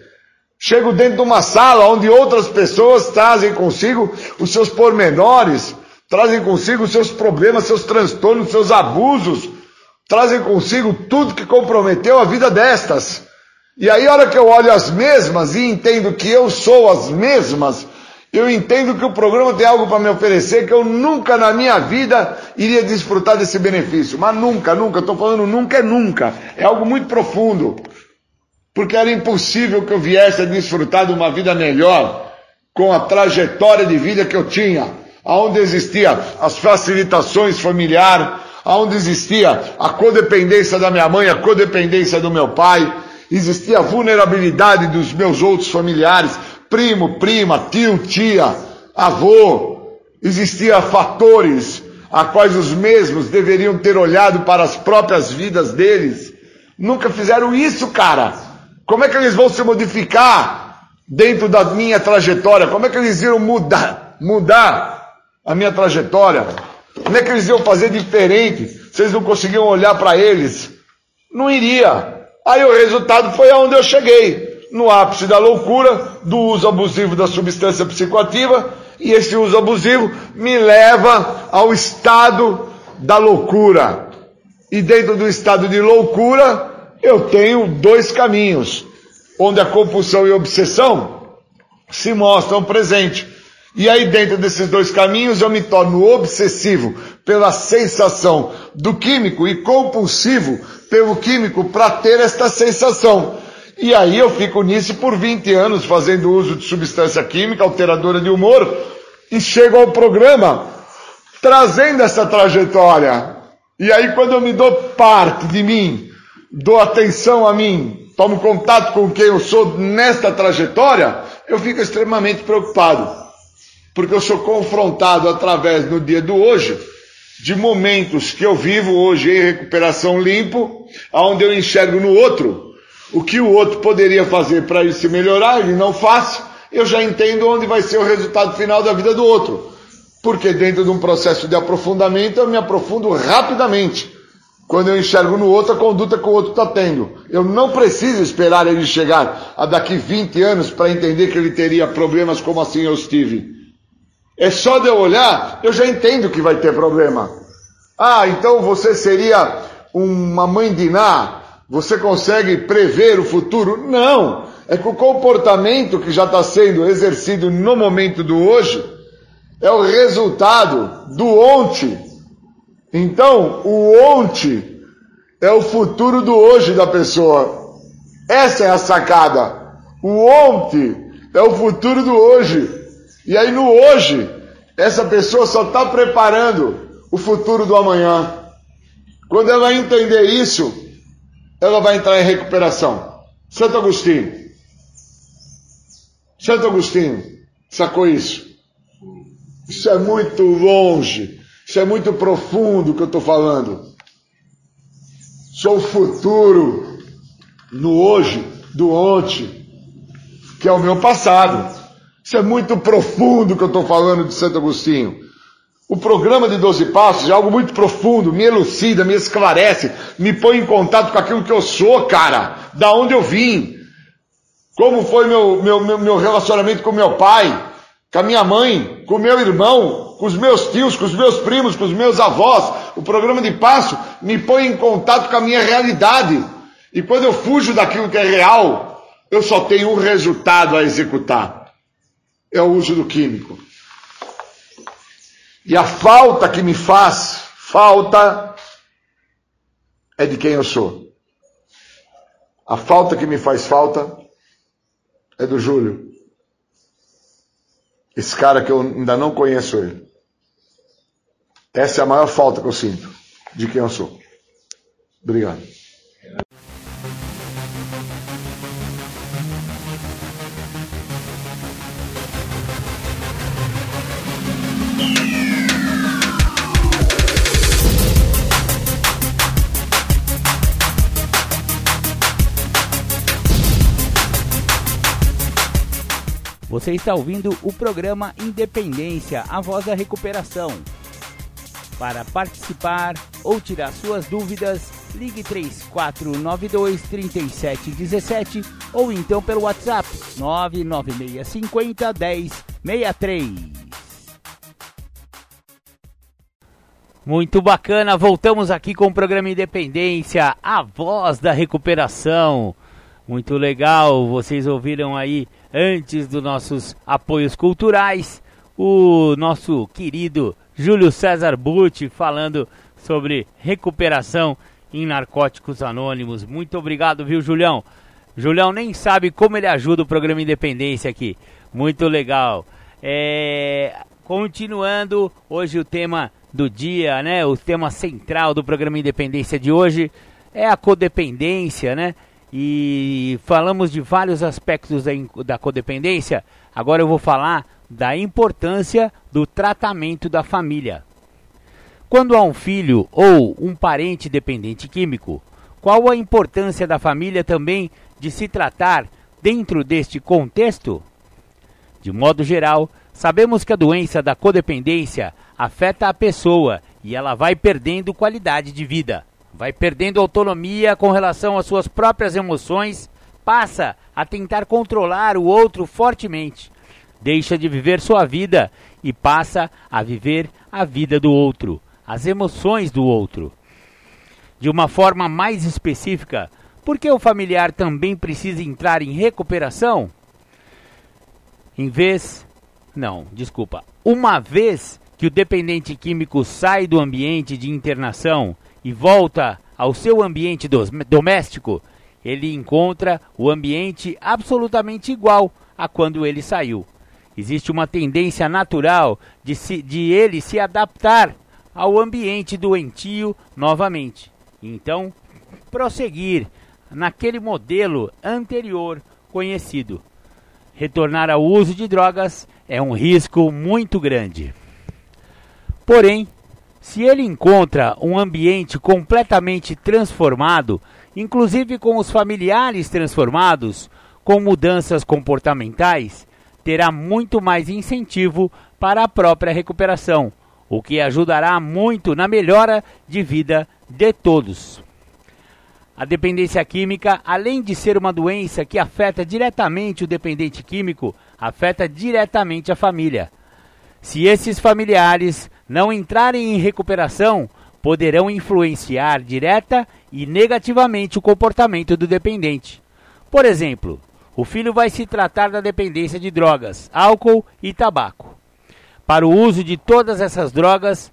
Chego dentro de uma sala onde outras pessoas trazem consigo os seus pormenores, trazem consigo os seus problemas, seus transtornos, seus abusos, trazem consigo tudo que comprometeu a vida destas. E aí, a hora que eu olho as mesmas e entendo que eu sou as mesmas, eu entendo que o programa tem algo para me oferecer que eu nunca na minha vida iria desfrutar desse benefício. Mas nunca, nunca, estou falando nunca é nunca. É algo muito profundo. Porque era impossível que eu viesse a desfrutar de uma vida melhor com a trajetória de vida que eu tinha, aonde existia as facilitações familiares, aonde existia a codependência da minha mãe, a codependência do meu pai, existia a vulnerabilidade dos meus outros familiares, primo, prima, tio, tia, avô, existia fatores a quais os mesmos deveriam ter olhado para as próprias vidas deles. Nunca fizeram isso, cara. Como é que eles vão se modificar dentro da minha trajetória? Como é que eles iam mudar, mudar a minha trajetória? Como é que eles iam fazer diferente se eles não conseguiam olhar para eles? Não iria. Aí o resultado foi aonde eu cheguei no ápice da loucura, do uso abusivo da substância psicoativa, e esse uso abusivo me leva ao estado da loucura. E dentro do estado de loucura, eu tenho dois caminhos, onde a compulsão e a obsessão se mostram presentes. E aí, dentro desses dois caminhos, eu me torno obsessivo pela sensação do químico e compulsivo pelo químico para ter esta sensação. E aí eu fico nisso por 20 anos fazendo uso de substância química alteradora de humor e chego ao programa trazendo essa trajetória. E aí quando eu me dou parte de mim, dou atenção a mim, tomo contato com quem eu sou nesta trajetória, eu fico extremamente preocupado. Porque eu sou confrontado através no dia do hoje de momentos que eu vivo hoje em recuperação limpo, aonde eu enxergo no outro o que o outro poderia fazer para ele se melhorar, ele não faz, eu já entendo onde vai ser o resultado final da vida do outro. Porque dentro de um processo de aprofundamento eu me aprofundo rapidamente. Quando eu enxergo no outro a conduta que o outro está tendo. Eu não preciso esperar ele chegar a daqui 20 anos para entender que ele teria problemas como assim eu estive. É só de eu olhar, eu já entendo que vai ter problema. Ah, então você seria uma mãe de você consegue prever o futuro? Não! É que o comportamento que já está sendo exercido no momento do hoje é o resultado do ontem. Então, o ontem é o futuro do hoje da pessoa. Essa é a sacada. O ontem é o futuro do hoje. E aí no hoje, essa pessoa só está preparando o futuro do amanhã. Quando ela entender isso, ela vai entrar em recuperação. Santo Agostinho. Santo Agostinho sacou isso. Isso é muito longe. Isso é muito profundo que eu estou falando. Sou o futuro no hoje, do ontem, que é o meu passado. Isso é muito profundo que eu estou falando de Santo Agostinho. O programa de 12 Passos é algo muito profundo, me elucida, me esclarece, me põe em contato com aquilo que eu sou, cara, da onde eu vim, como foi meu, meu, meu, relacionamento com meu pai, com a minha mãe, com meu irmão, com os meus tios, com os meus primos, com os meus avós. O programa de passo me põe em contato com a minha realidade. E quando eu fujo daquilo que é real, eu só tenho um resultado a executar. É o uso do químico. E a falta que me faz falta é de quem eu sou. A falta que me faz falta é do Júlio. Esse cara que eu ainda não conheço ele. Essa é a maior falta que eu sinto de quem eu sou. Obrigado. Você está ouvindo o programa Independência, a voz da recuperação. Para participar ou tirar suas dúvidas, ligue 3492 3717 ou então pelo WhatsApp 99650 1063. Muito bacana, voltamos aqui com o programa Independência, a voz da recuperação. Muito legal, vocês ouviram aí antes dos nossos apoios culturais, o nosso querido Júlio César Butti falando sobre recuperação em narcóticos anônimos. Muito obrigado, viu, Julião? Julião nem sabe como ele ajuda o programa Independência aqui. Muito legal. É... Continuando, hoje o tema do dia, né? O tema central do programa Independência de hoje é a codependência, né? E falamos de vários aspectos da, da codependência. Agora eu vou falar da importância do tratamento da família. Quando há um filho ou um parente dependente químico, qual a importância da família também de se tratar dentro deste contexto? De modo geral, sabemos que a doença da codependência afeta a pessoa e ela vai perdendo qualidade de vida, vai perdendo autonomia com relação às suas próprias emoções, passa a tentar controlar o outro fortemente, deixa de viver sua vida e passa a viver a vida do outro, as emoções do outro. De uma forma mais específica, por que o familiar também precisa entrar em recuperação? Em vez. Não, desculpa. Uma vez que o dependente químico sai do ambiente de internação e volta ao seu ambiente doméstico, ele encontra o ambiente absolutamente igual a quando ele saiu. Existe uma tendência natural de, se, de ele se adaptar ao ambiente doentio novamente. Então, prosseguir naquele modelo anterior conhecido. Retornar ao uso de drogas é um risco muito grande. Porém, se ele encontra um ambiente completamente transformado, inclusive com os familiares transformados, com mudanças comportamentais, terá muito mais incentivo para a própria recuperação, o que ajudará muito na melhora de vida de todos. A dependência química, além de ser uma doença que afeta diretamente o dependente químico, afeta diretamente a família. Se esses familiares não entrarem em recuperação, poderão influenciar direta e negativamente o comportamento do dependente. Por exemplo, o filho vai se tratar da dependência de drogas, álcool e tabaco, para o uso de todas essas drogas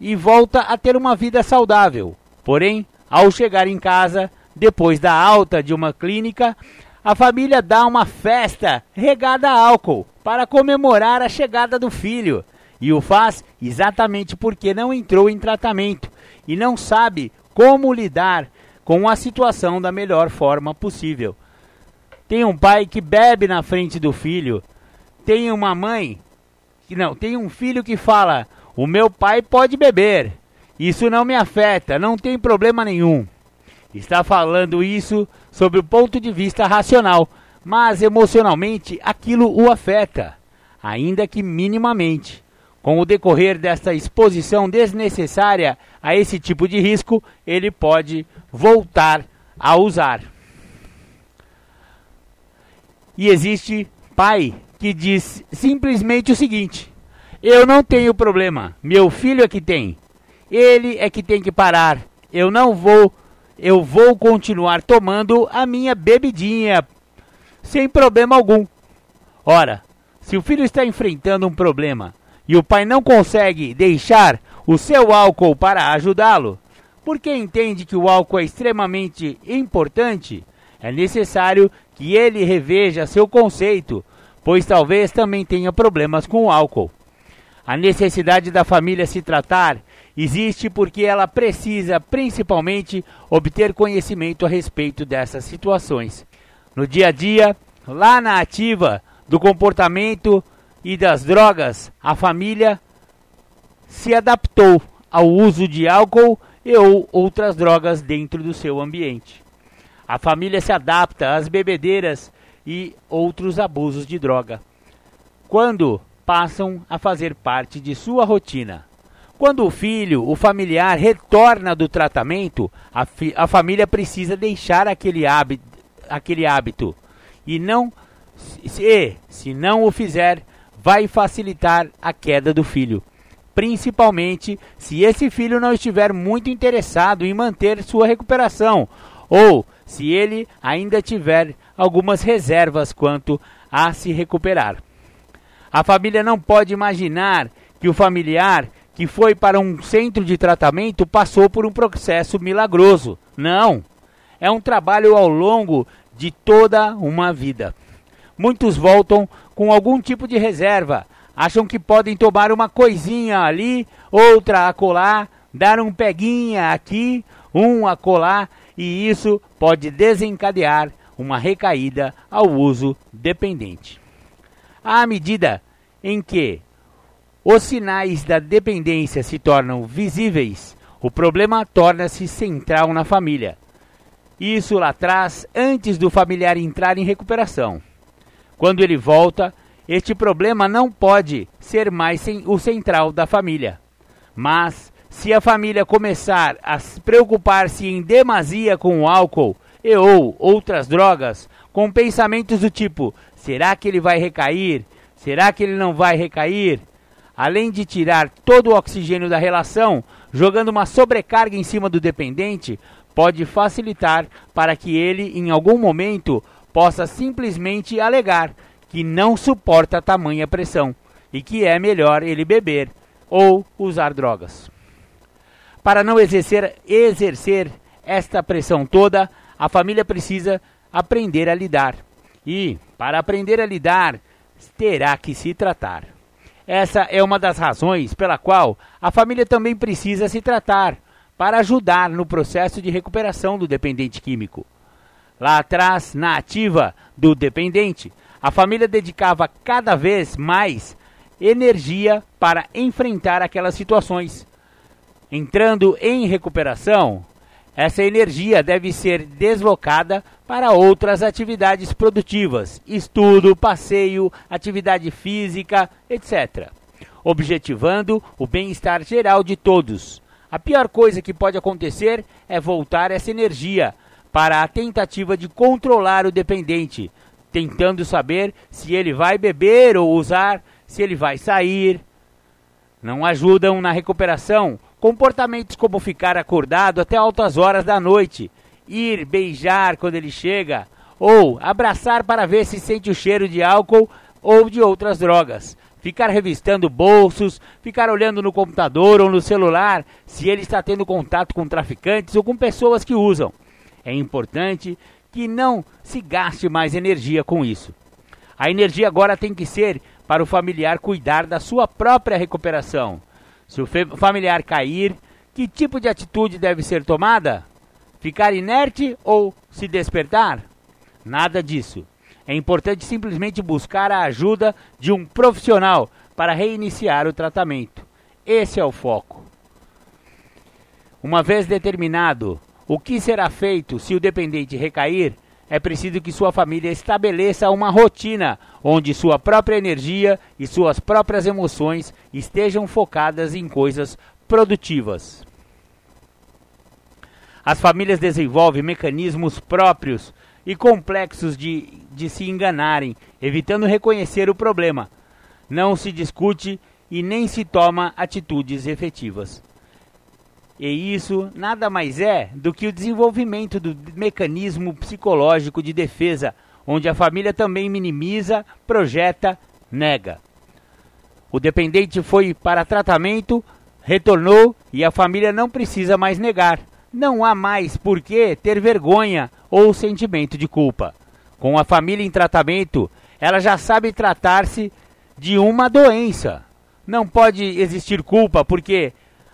e volta a ter uma vida saudável. Porém, ao chegar em casa, depois da alta de uma clínica, a família dá uma festa regada a álcool para comemorar a chegada do filho e o faz exatamente porque não entrou em tratamento e não sabe como lidar com a situação da melhor forma possível. Tem um pai que bebe na frente do filho, tem uma mãe que não, tem um filho que fala: "O meu pai pode beber. Isso não me afeta, não tem problema nenhum." Está falando isso sobre o ponto de vista racional, mas emocionalmente aquilo o afeta, ainda que minimamente. Com o decorrer desta exposição desnecessária a esse tipo de risco, ele pode voltar a usar. E existe pai que diz simplesmente o seguinte: Eu não tenho problema, meu filho é que tem. Ele é que tem que parar. Eu não vou, eu vou continuar tomando a minha bebidinha sem problema algum. Ora, se o filho está enfrentando um problema e o pai não consegue deixar o seu álcool para ajudá-lo, porque entende que o álcool é extremamente importante, é necessário que ele reveja seu conceito, pois talvez também tenha problemas com o álcool. A necessidade da família se tratar existe porque ela precisa principalmente obter conhecimento a respeito dessas situações. No dia a dia, lá na ativa do comportamento e das drogas, a família se adaptou ao uso de álcool e ou outras drogas dentro do seu ambiente. A família se adapta às bebedeiras e outros abusos de droga, quando passam a fazer parte de sua rotina. Quando o filho, o familiar, retorna do tratamento, a, a família precisa deixar aquele hábito, aquele hábito e não se, se não o fizer, vai facilitar a queda do filho, principalmente se esse filho não estiver muito interessado em manter sua recuperação ou se ele ainda tiver algumas reservas quanto a se recuperar. A família não pode imaginar que o familiar que foi para um centro de tratamento passou por um processo milagroso. Não. É um trabalho ao longo de toda uma vida. Muitos voltam com algum tipo de reserva, acham que podem tomar uma coisinha ali, outra acolá, dar um peguinha aqui, um acolá, e isso pode desencadear uma recaída ao uso dependente. À medida em que os sinais da dependência se tornam visíveis, o problema torna-se central na família. Isso lá atrás, antes do familiar entrar em recuperação. Quando ele volta, este problema não pode ser mais o central da família. Mas, se a família começar a preocupar-se em demasia com o álcool e ou outras drogas, com pensamentos do tipo: será que ele vai recair? Será que ele não vai recair? além de tirar todo o oxigênio da relação, jogando uma sobrecarga em cima do dependente, pode facilitar para que ele, em algum momento, possa simplesmente alegar que não suporta tamanha pressão e que é melhor ele beber ou usar drogas. Para não exercer, exercer esta pressão toda, a família precisa aprender a lidar. E, para aprender a lidar, terá que se tratar. Essa é uma das razões pela qual a família também precisa se tratar para ajudar no processo de recuperação do dependente químico. Lá atrás, na ativa do dependente, a família dedicava cada vez mais energia para enfrentar aquelas situações. Entrando em recuperação, essa energia deve ser deslocada para outras atividades produtivas, estudo, passeio, atividade física, etc., objetivando o bem-estar geral de todos. A pior coisa que pode acontecer é voltar essa energia para a tentativa de controlar o dependente, tentando saber se ele vai beber ou usar, se ele vai sair. Não ajudam na recuperação Comportamentos como ficar acordado até altas horas da noite, ir beijar quando ele chega, ou abraçar para ver se sente o cheiro de álcool ou de outras drogas. Ficar revistando bolsos, ficar olhando no computador ou no celular se ele está tendo contato com traficantes ou com pessoas que usam. É importante que não se gaste mais energia com isso. A energia agora tem que ser para o familiar cuidar da sua própria recuperação se o familiar cair, que tipo de atitude deve ser tomada? Ficar inerte ou se despertar? Nada disso. É importante simplesmente buscar a ajuda de um profissional para reiniciar o tratamento. Esse é o foco. Uma vez determinado o que será feito se o dependente recair, é preciso que sua família estabeleça uma rotina onde sua própria energia e suas próprias emoções estejam focadas em coisas produtivas. As famílias desenvolvem mecanismos próprios e complexos de, de se enganarem, evitando reconhecer o problema. Não se discute e nem se toma atitudes efetivas. E isso nada mais é do que o desenvolvimento do mecanismo psicológico de defesa, onde a família também minimiza, projeta, nega. O dependente foi para tratamento, retornou e a família não precisa mais negar. Não há mais por que ter vergonha ou sentimento de culpa. Com a família em tratamento, ela já sabe tratar-se de uma doença. Não pode existir culpa porque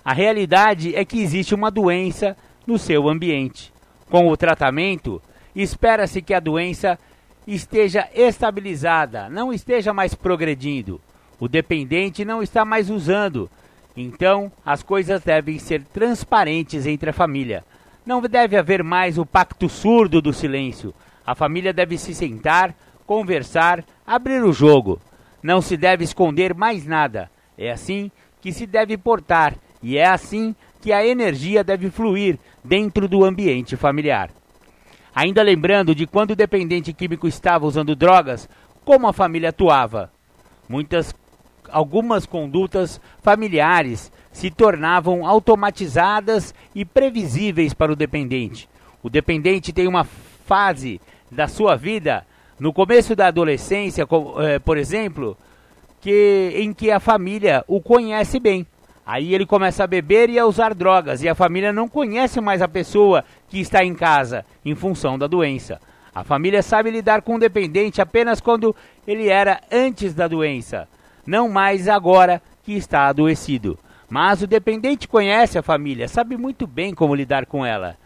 a realidade é que existe uma doença no seu ambiente. Com o tratamento, espera-se que a doença esteja estabilizada, não esteja mais progredindo. O dependente não está mais usando. Então, as coisas devem ser transparentes entre a família. Não deve haver mais o pacto surdo do silêncio. A família deve se sentar, conversar, abrir o jogo. Não se deve esconder mais nada. É assim que se deve portar e é assim que a energia deve fluir dentro do ambiente familiar. Ainda lembrando de quando o dependente químico estava usando drogas, como a família atuava. Muitas algumas condutas familiares se tornavam automatizadas e previsíveis para o dependente. O dependente tem uma fase da sua vida, no começo da adolescência, eh, por exemplo, que, em que a família o conhece bem. Aí ele começa a beber e a usar drogas, e a família não conhece mais a pessoa que está em casa, em função da doença. A família sabe lidar com o dependente apenas quando ele era antes da doença, não mais agora que está adoecido. Mas o dependente conhece a família, sabe muito bem como lidar com ela.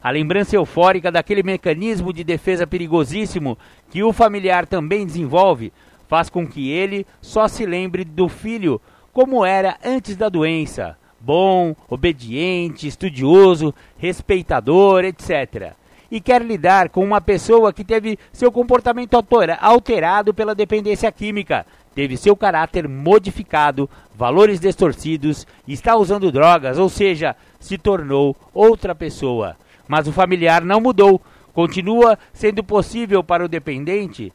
A lembrança eufórica daquele mecanismo de defesa perigosíssimo que o familiar também desenvolve faz com que ele só se lembre do filho como era antes da doença, bom, obediente, estudioso, respeitador, etc. E quer lidar com uma pessoa que teve seu comportamento alterado pela dependência química, teve seu caráter modificado, valores distorcidos, está usando drogas, ou seja, se tornou outra pessoa. Mas o familiar não mudou. Continua sendo possível para o dependente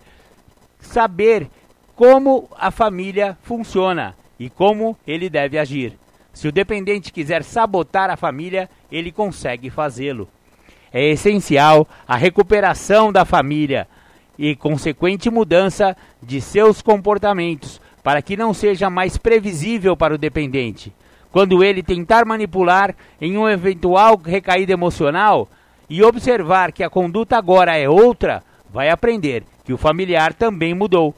saber como a família funciona e como ele deve agir. Se o dependente quiser sabotar a família, ele consegue fazê-lo. É essencial a recuperação da família e consequente mudança de seus comportamentos para que não seja mais previsível para o dependente. Quando ele tentar manipular em um eventual recaída emocional e observar que a conduta agora é outra, vai aprender que o familiar também mudou.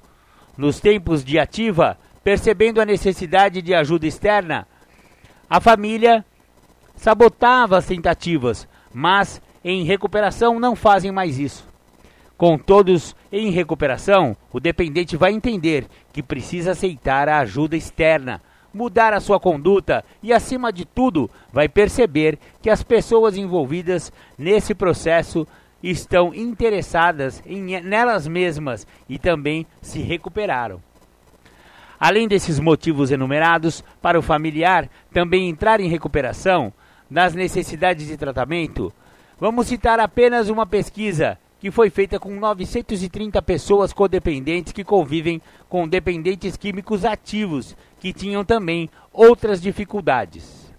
Nos tempos de ativa, percebendo a necessidade de ajuda externa, a família sabotava as tentativas, mas em recuperação não fazem mais isso. Com todos em recuperação, o dependente vai entender que precisa aceitar a ajuda externa, mudar a sua conduta e, acima de tudo, vai perceber que as pessoas envolvidas nesse processo estão interessadas em nelas mesmas e também se recuperaram. Além desses motivos enumerados, para o familiar também entrar em recuperação das necessidades de tratamento, vamos citar apenas uma pesquisa que foi feita com 930 pessoas codependentes que convivem com dependentes químicos ativos, que tinham também outras dificuldades.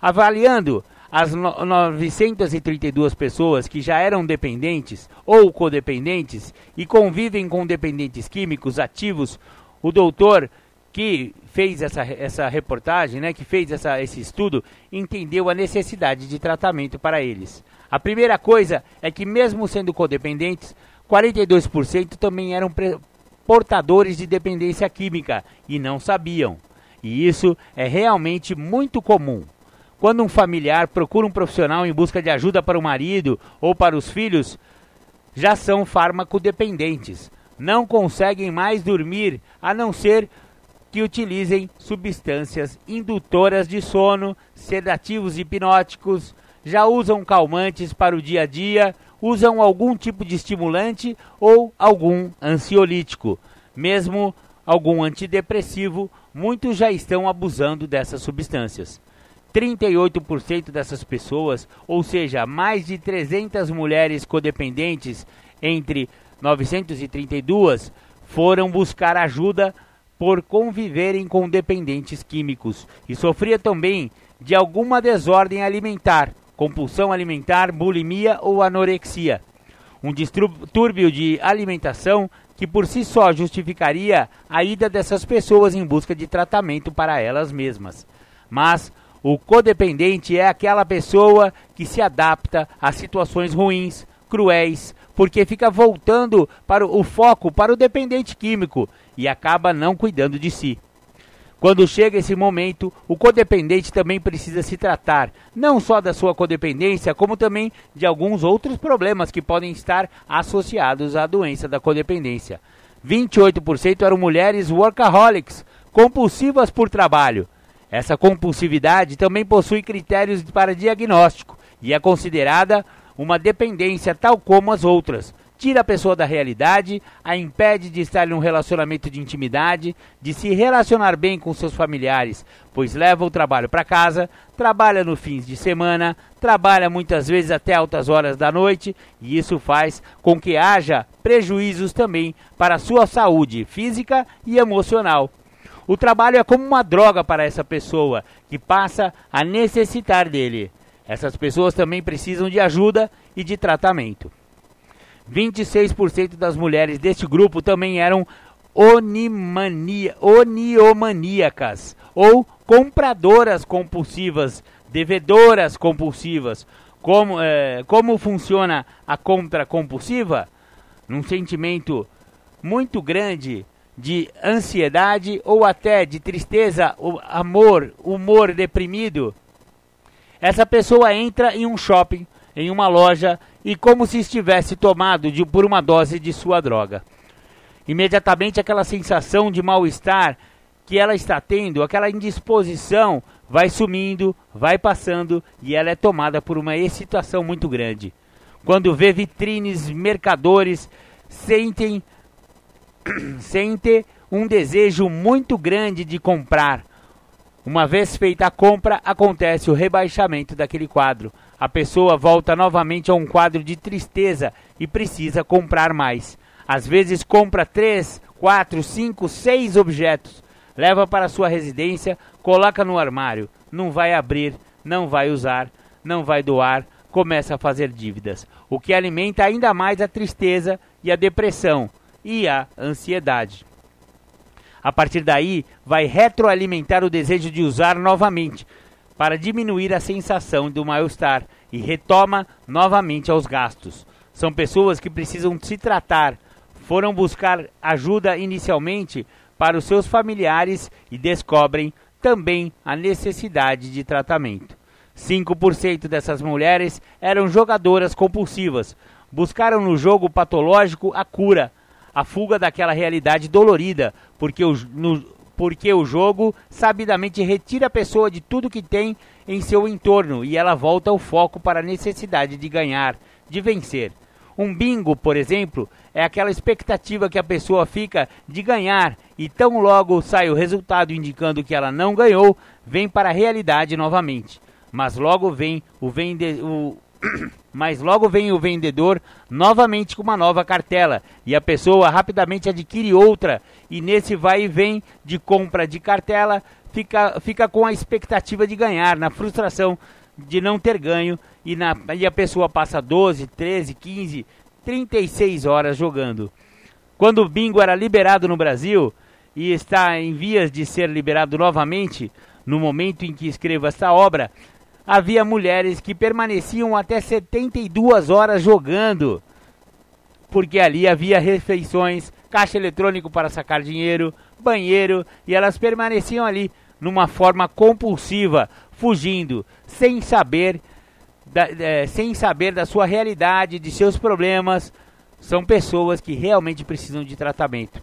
Avaliando as 932 pessoas que já eram dependentes ou codependentes e convivem com dependentes químicos ativos, o doutor que fez essa, essa reportagem, né, que fez essa, esse estudo, entendeu a necessidade de tratamento para eles. A primeira coisa é que, mesmo sendo codependentes, 42% também eram portadores de dependência química e não sabiam. E isso é realmente muito comum. Quando um familiar procura um profissional em busca de ajuda para o marido ou para os filhos, já são farmacodependentes. Não conseguem mais dormir a não ser que utilizem substâncias indutoras de sono, sedativos hipnóticos, já usam calmantes para o dia a dia, usam algum tipo de estimulante ou algum ansiolítico, mesmo algum antidepressivo, muitos já estão abusando dessas substâncias. 38% dessas pessoas, ou seja, mais de 300 mulheres codependentes entre 932, foram buscar ajuda por conviverem com dependentes químicos e sofria também de alguma desordem alimentar, compulsão alimentar, bulimia ou anorexia. Um distúrbio de alimentação que por si só justificaria a ida dessas pessoas em busca de tratamento para elas mesmas. Mas o codependente é aquela pessoa que se adapta a situações ruins, cruéis, porque fica voltando para o foco para o dependente químico e acaba não cuidando de si. Quando chega esse momento, o codependente também precisa se tratar, não só da sua codependência, como também de alguns outros problemas que podem estar associados à doença da codependência. 28% eram mulheres workaholics, compulsivas por trabalho. Essa compulsividade também possui critérios para diagnóstico e é considerada uma dependência tal como as outras, tira a pessoa da realidade, a impede de estar em um relacionamento de intimidade, de se relacionar bem com seus familiares, pois leva o trabalho para casa, trabalha no fins de semana, trabalha muitas vezes até altas horas da noite, e isso faz com que haja prejuízos também para a sua saúde física e emocional. O trabalho é como uma droga para essa pessoa que passa a necessitar dele. Essas pessoas também precisam de ajuda e de tratamento. 26% das mulheres deste grupo também eram onimania, oniomaníacas ou compradoras compulsivas, devedoras compulsivas. Como, é, como funciona a compra compulsiva? Num sentimento muito grande de ansiedade ou até de tristeza, amor, humor deprimido. Essa pessoa entra em um shopping, em uma loja e como se estivesse tomado de, por uma dose de sua droga. Imediatamente aquela sensação de mal-estar que ela está tendo, aquela indisposição, vai sumindo, vai passando e ela é tomada por uma excitação muito grande. Quando vê vitrines, mercadores, sentem, sente um desejo muito grande de comprar. Uma vez feita a compra, acontece o rebaixamento daquele quadro. A pessoa volta novamente a um quadro de tristeza e precisa comprar mais. Às vezes compra três, quatro, cinco, seis objetos, leva para sua residência, coloca no armário, não vai abrir, não vai usar, não vai doar, começa a fazer dívidas, o que alimenta ainda mais a tristeza e a depressão e a ansiedade. A partir daí, vai retroalimentar o desejo de usar novamente, para diminuir a sensação do mal-estar e retoma novamente aos gastos. São pessoas que precisam se tratar, foram buscar ajuda inicialmente para os seus familiares e descobrem também a necessidade de tratamento. 5% dessas mulheres eram jogadoras compulsivas, buscaram no jogo patológico a cura, a fuga daquela realidade dolorida, porque o, no, porque o jogo sabidamente retira a pessoa de tudo que tem em seu entorno e ela volta o foco para a necessidade de ganhar, de vencer. Um bingo, por exemplo, é aquela expectativa que a pessoa fica de ganhar e tão logo sai o resultado indicando que ela não ganhou, vem para a realidade novamente. Mas logo vem o, vende o mas logo vem o vendedor novamente com uma nova cartela. E a pessoa rapidamente adquire outra. E nesse vai e vem de compra de cartela fica, fica com a expectativa de ganhar, na frustração de não ter ganho. E, na, e a pessoa passa 12, 13, 15, 36 horas jogando. Quando o bingo era liberado no Brasil e está em vias de ser liberado novamente, no momento em que escrevo esta obra, havia mulheres que permaneciam até 72 horas jogando, porque ali havia refeições, caixa eletrônico para sacar dinheiro, banheiro, e elas permaneciam ali numa forma compulsiva, fugindo, sem saber da, é, sem saber da sua realidade, de seus problemas. São pessoas que realmente precisam de tratamento.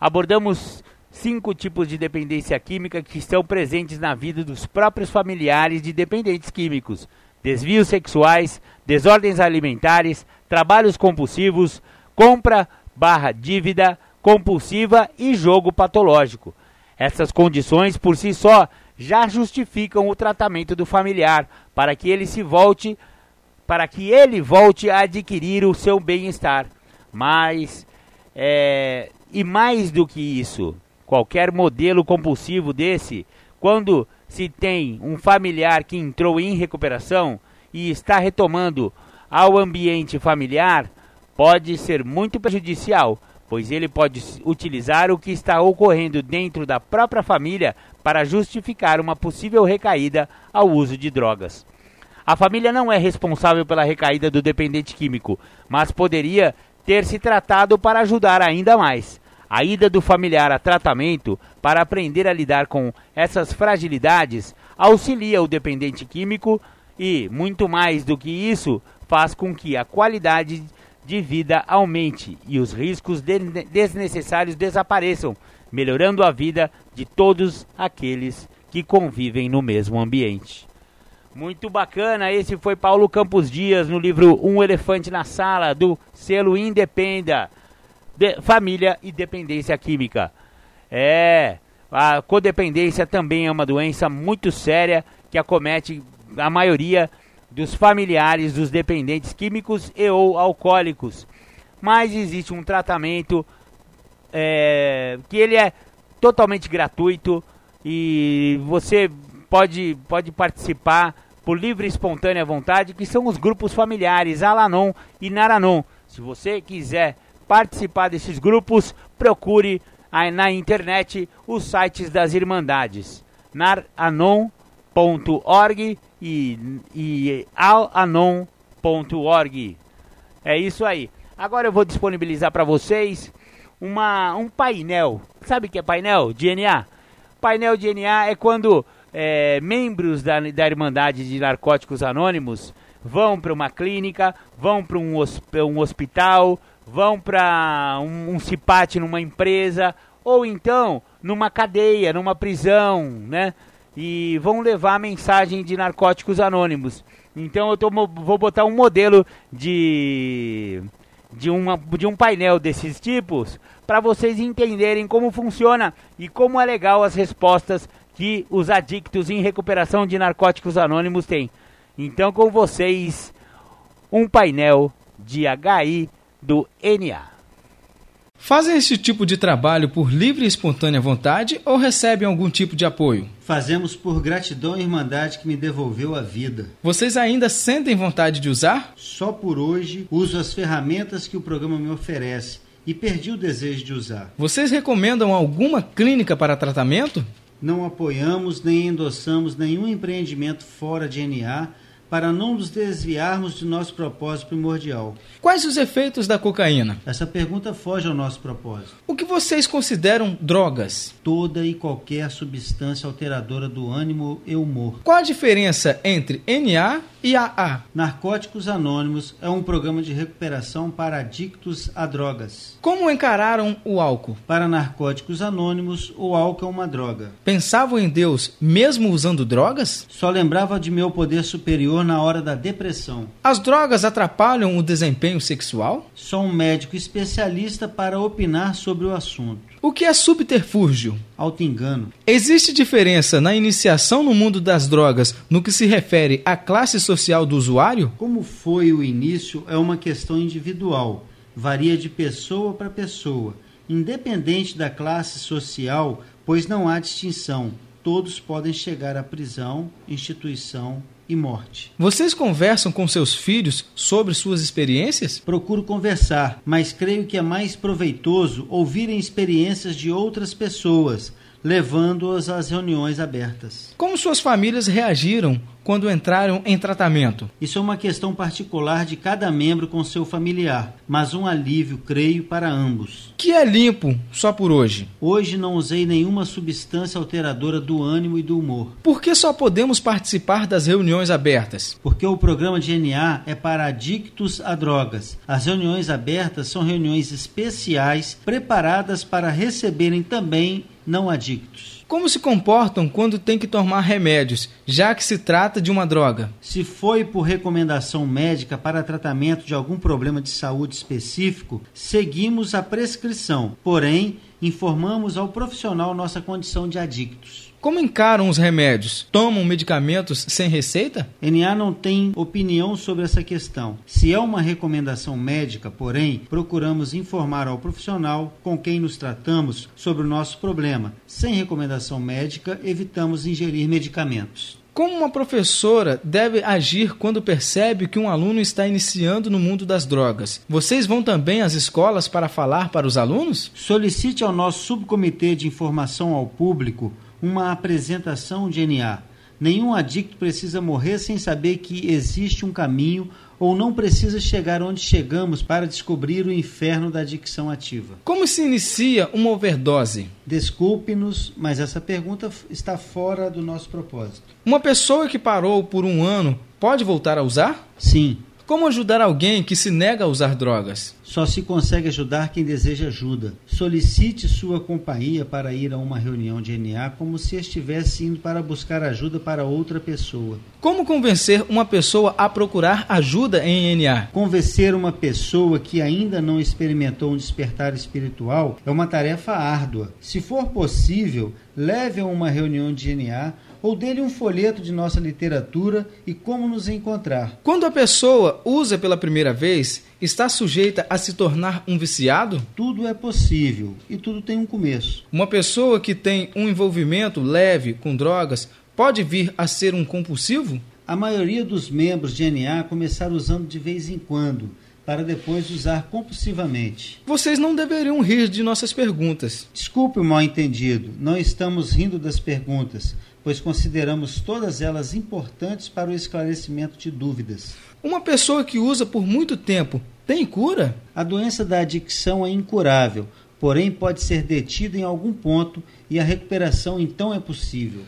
Abordamos cinco tipos de dependência química que estão presentes na vida dos próprios familiares de dependentes químicos: desvios sexuais, desordens alimentares, trabalhos compulsivos, compra barra dívida compulsiva e jogo patológico. Essas condições por si só já justificam o tratamento do familiar para que ele se volte para que ele volte a adquirir o seu bem-estar. Mas é, e mais do que isso, qualquer modelo compulsivo desse, quando se tem um familiar que entrou em recuperação e está retomando ao ambiente familiar, pode ser muito prejudicial, pois ele pode utilizar o que está ocorrendo dentro da própria família para justificar uma possível recaída ao uso de drogas. A família não é responsável pela recaída do dependente químico, mas poderia ter se tratado para ajudar ainda mais. A ida do familiar a tratamento para aprender a lidar com essas fragilidades auxilia o dependente químico e, muito mais do que isso, faz com que a qualidade de vida aumente e os riscos desnecessários desapareçam, melhorando a vida de todos aqueles que convivem no mesmo ambiente. Muito bacana, esse foi Paulo Campos Dias no livro Um Elefante na Sala, do selo Independa, de Família e Dependência Química. É, a codependência também é uma doença muito séria que acomete a maioria dos familiares dos dependentes químicos e ou alcoólicos. Mas existe um tratamento é, que ele é totalmente gratuito e você pode, pode participar por livre e espontânea vontade, que são os grupos familiares Alanon e Naranon. Se você quiser participar desses grupos, procure na internet os sites das Irmandades, naranon.org e, e alanon.org. É isso aí. Agora eu vou disponibilizar para vocês uma, um painel. Sabe o que é painel? DNA. Painel DNA é quando é, membros da, da Irmandade de Narcóticos Anônimos vão para uma clínica, vão para um, um, hospital, vão para um, um cipate numa empresa, ou então numa cadeia, numa prisão, né? E vão levar a mensagem de narcóticos anônimos. Então eu tô, vou botar um modelo de, de, uma, de um painel desses tipos para vocês entenderem como funciona e como é legal as respostas que os adictos em recuperação de narcóticos anônimos têm. Então, com vocês, um painel de HI do NA. Fazem esse tipo de trabalho por livre e espontânea vontade ou recebem algum tipo de apoio? Fazemos por gratidão à Irmandade que me devolveu a vida. Vocês ainda sentem vontade de usar? Só por hoje uso as ferramentas que o programa me oferece e perdi o desejo de usar. Vocês recomendam alguma clínica para tratamento? Não apoiamos nem endossamos nenhum empreendimento fora de NA para não nos desviarmos de nosso propósito primordial. Quais os efeitos da cocaína? Essa pergunta foge ao nosso propósito. O que vocês consideram drogas? Toda e qualquer substância alteradora do ânimo e humor. Qual a diferença entre NA e AA? Narcóticos Anônimos é um programa de recuperação para adictos a drogas. Como encararam o álcool? Para Narcóticos Anônimos, o álcool é uma droga. Pensavam em Deus mesmo usando drogas? Só lembrava de meu poder superior na hora da depressão. As drogas atrapalham o desempenho sexual? Sou um médico especialista para opinar sobre o assunto. O que é subterfúgio? Auto-engano. Existe diferença na iniciação no mundo das drogas no que se refere à classe social do usuário? Como foi o início é uma questão individual, varia de pessoa para pessoa, independente da classe social, pois não há distinção. Todos podem chegar à prisão, instituição e morte. Vocês conversam com seus filhos sobre suas experiências? Procuro conversar, mas creio que é mais proveitoso ouvirem experiências de outras pessoas, levando-as às reuniões abertas. Como suas famílias reagiram quando entraram em tratamento? Isso é uma questão particular de cada membro com seu familiar, mas um alívio, creio, para ambos. Que é limpo só por hoje? Hoje não usei nenhuma substância alteradora do ânimo e do humor. Por que só podemos participar das reuniões abertas? Porque o programa de NA é para adictos a drogas. As reuniões abertas são reuniões especiais preparadas para receberem também não adictos. Como se comportam quando têm que tomar remédios, já que se trata de uma droga? Se foi por recomendação médica para tratamento de algum problema de saúde específico, seguimos a prescrição, porém, informamos ao profissional nossa condição de adictos. Como encaram os remédios? Tomam medicamentos sem receita? NA não tem opinião sobre essa questão. Se é uma recomendação médica, porém, procuramos informar ao profissional com quem nos tratamos sobre o nosso problema. Sem recomendação médica, evitamos ingerir medicamentos. Como uma professora deve agir quando percebe que um aluno está iniciando no mundo das drogas? Vocês vão também às escolas para falar para os alunos? Solicite ao nosso subcomitê de informação ao público uma apresentação de NA. Nenhum adicto precisa morrer sem saber que existe um caminho ou não precisa chegar onde chegamos para descobrir o inferno da adicção ativa. Como se inicia uma overdose? Desculpe-nos, mas essa pergunta está fora do nosso propósito. Uma pessoa que parou por um ano pode voltar a usar? Sim. Como ajudar alguém que se nega a usar drogas? Só se consegue ajudar quem deseja ajuda. Solicite sua companhia para ir a uma reunião de NA como se estivesse indo para buscar ajuda para outra pessoa. Como convencer uma pessoa a procurar ajuda em NA? Convencer uma pessoa que ainda não experimentou um despertar espiritual é uma tarefa árdua. Se for possível, leve a uma reunião de NA ou dele um folheto de nossa literatura e como nos encontrar. Quando a pessoa usa pela primeira vez, está sujeita a se tornar um viciado? Tudo é possível e tudo tem um começo. Uma pessoa que tem um envolvimento leve com drogas pode vir a ser um compulsivo? A maioria dos membros de NA começaram usando de vez em quando, para depois usar compulsivamente. Vocês não deveriam rir de nossas perguntas. Desculpe o mal entendido, não estamos rindo das perguntas, pois consideramos todas elas importantes para o esclarecimento de dúvidas. Uma pessoa que usa por muito tempo tem cura? A doença da adicção é incurável, porém pode ser detida em algum ponto e a recuperação então é possível.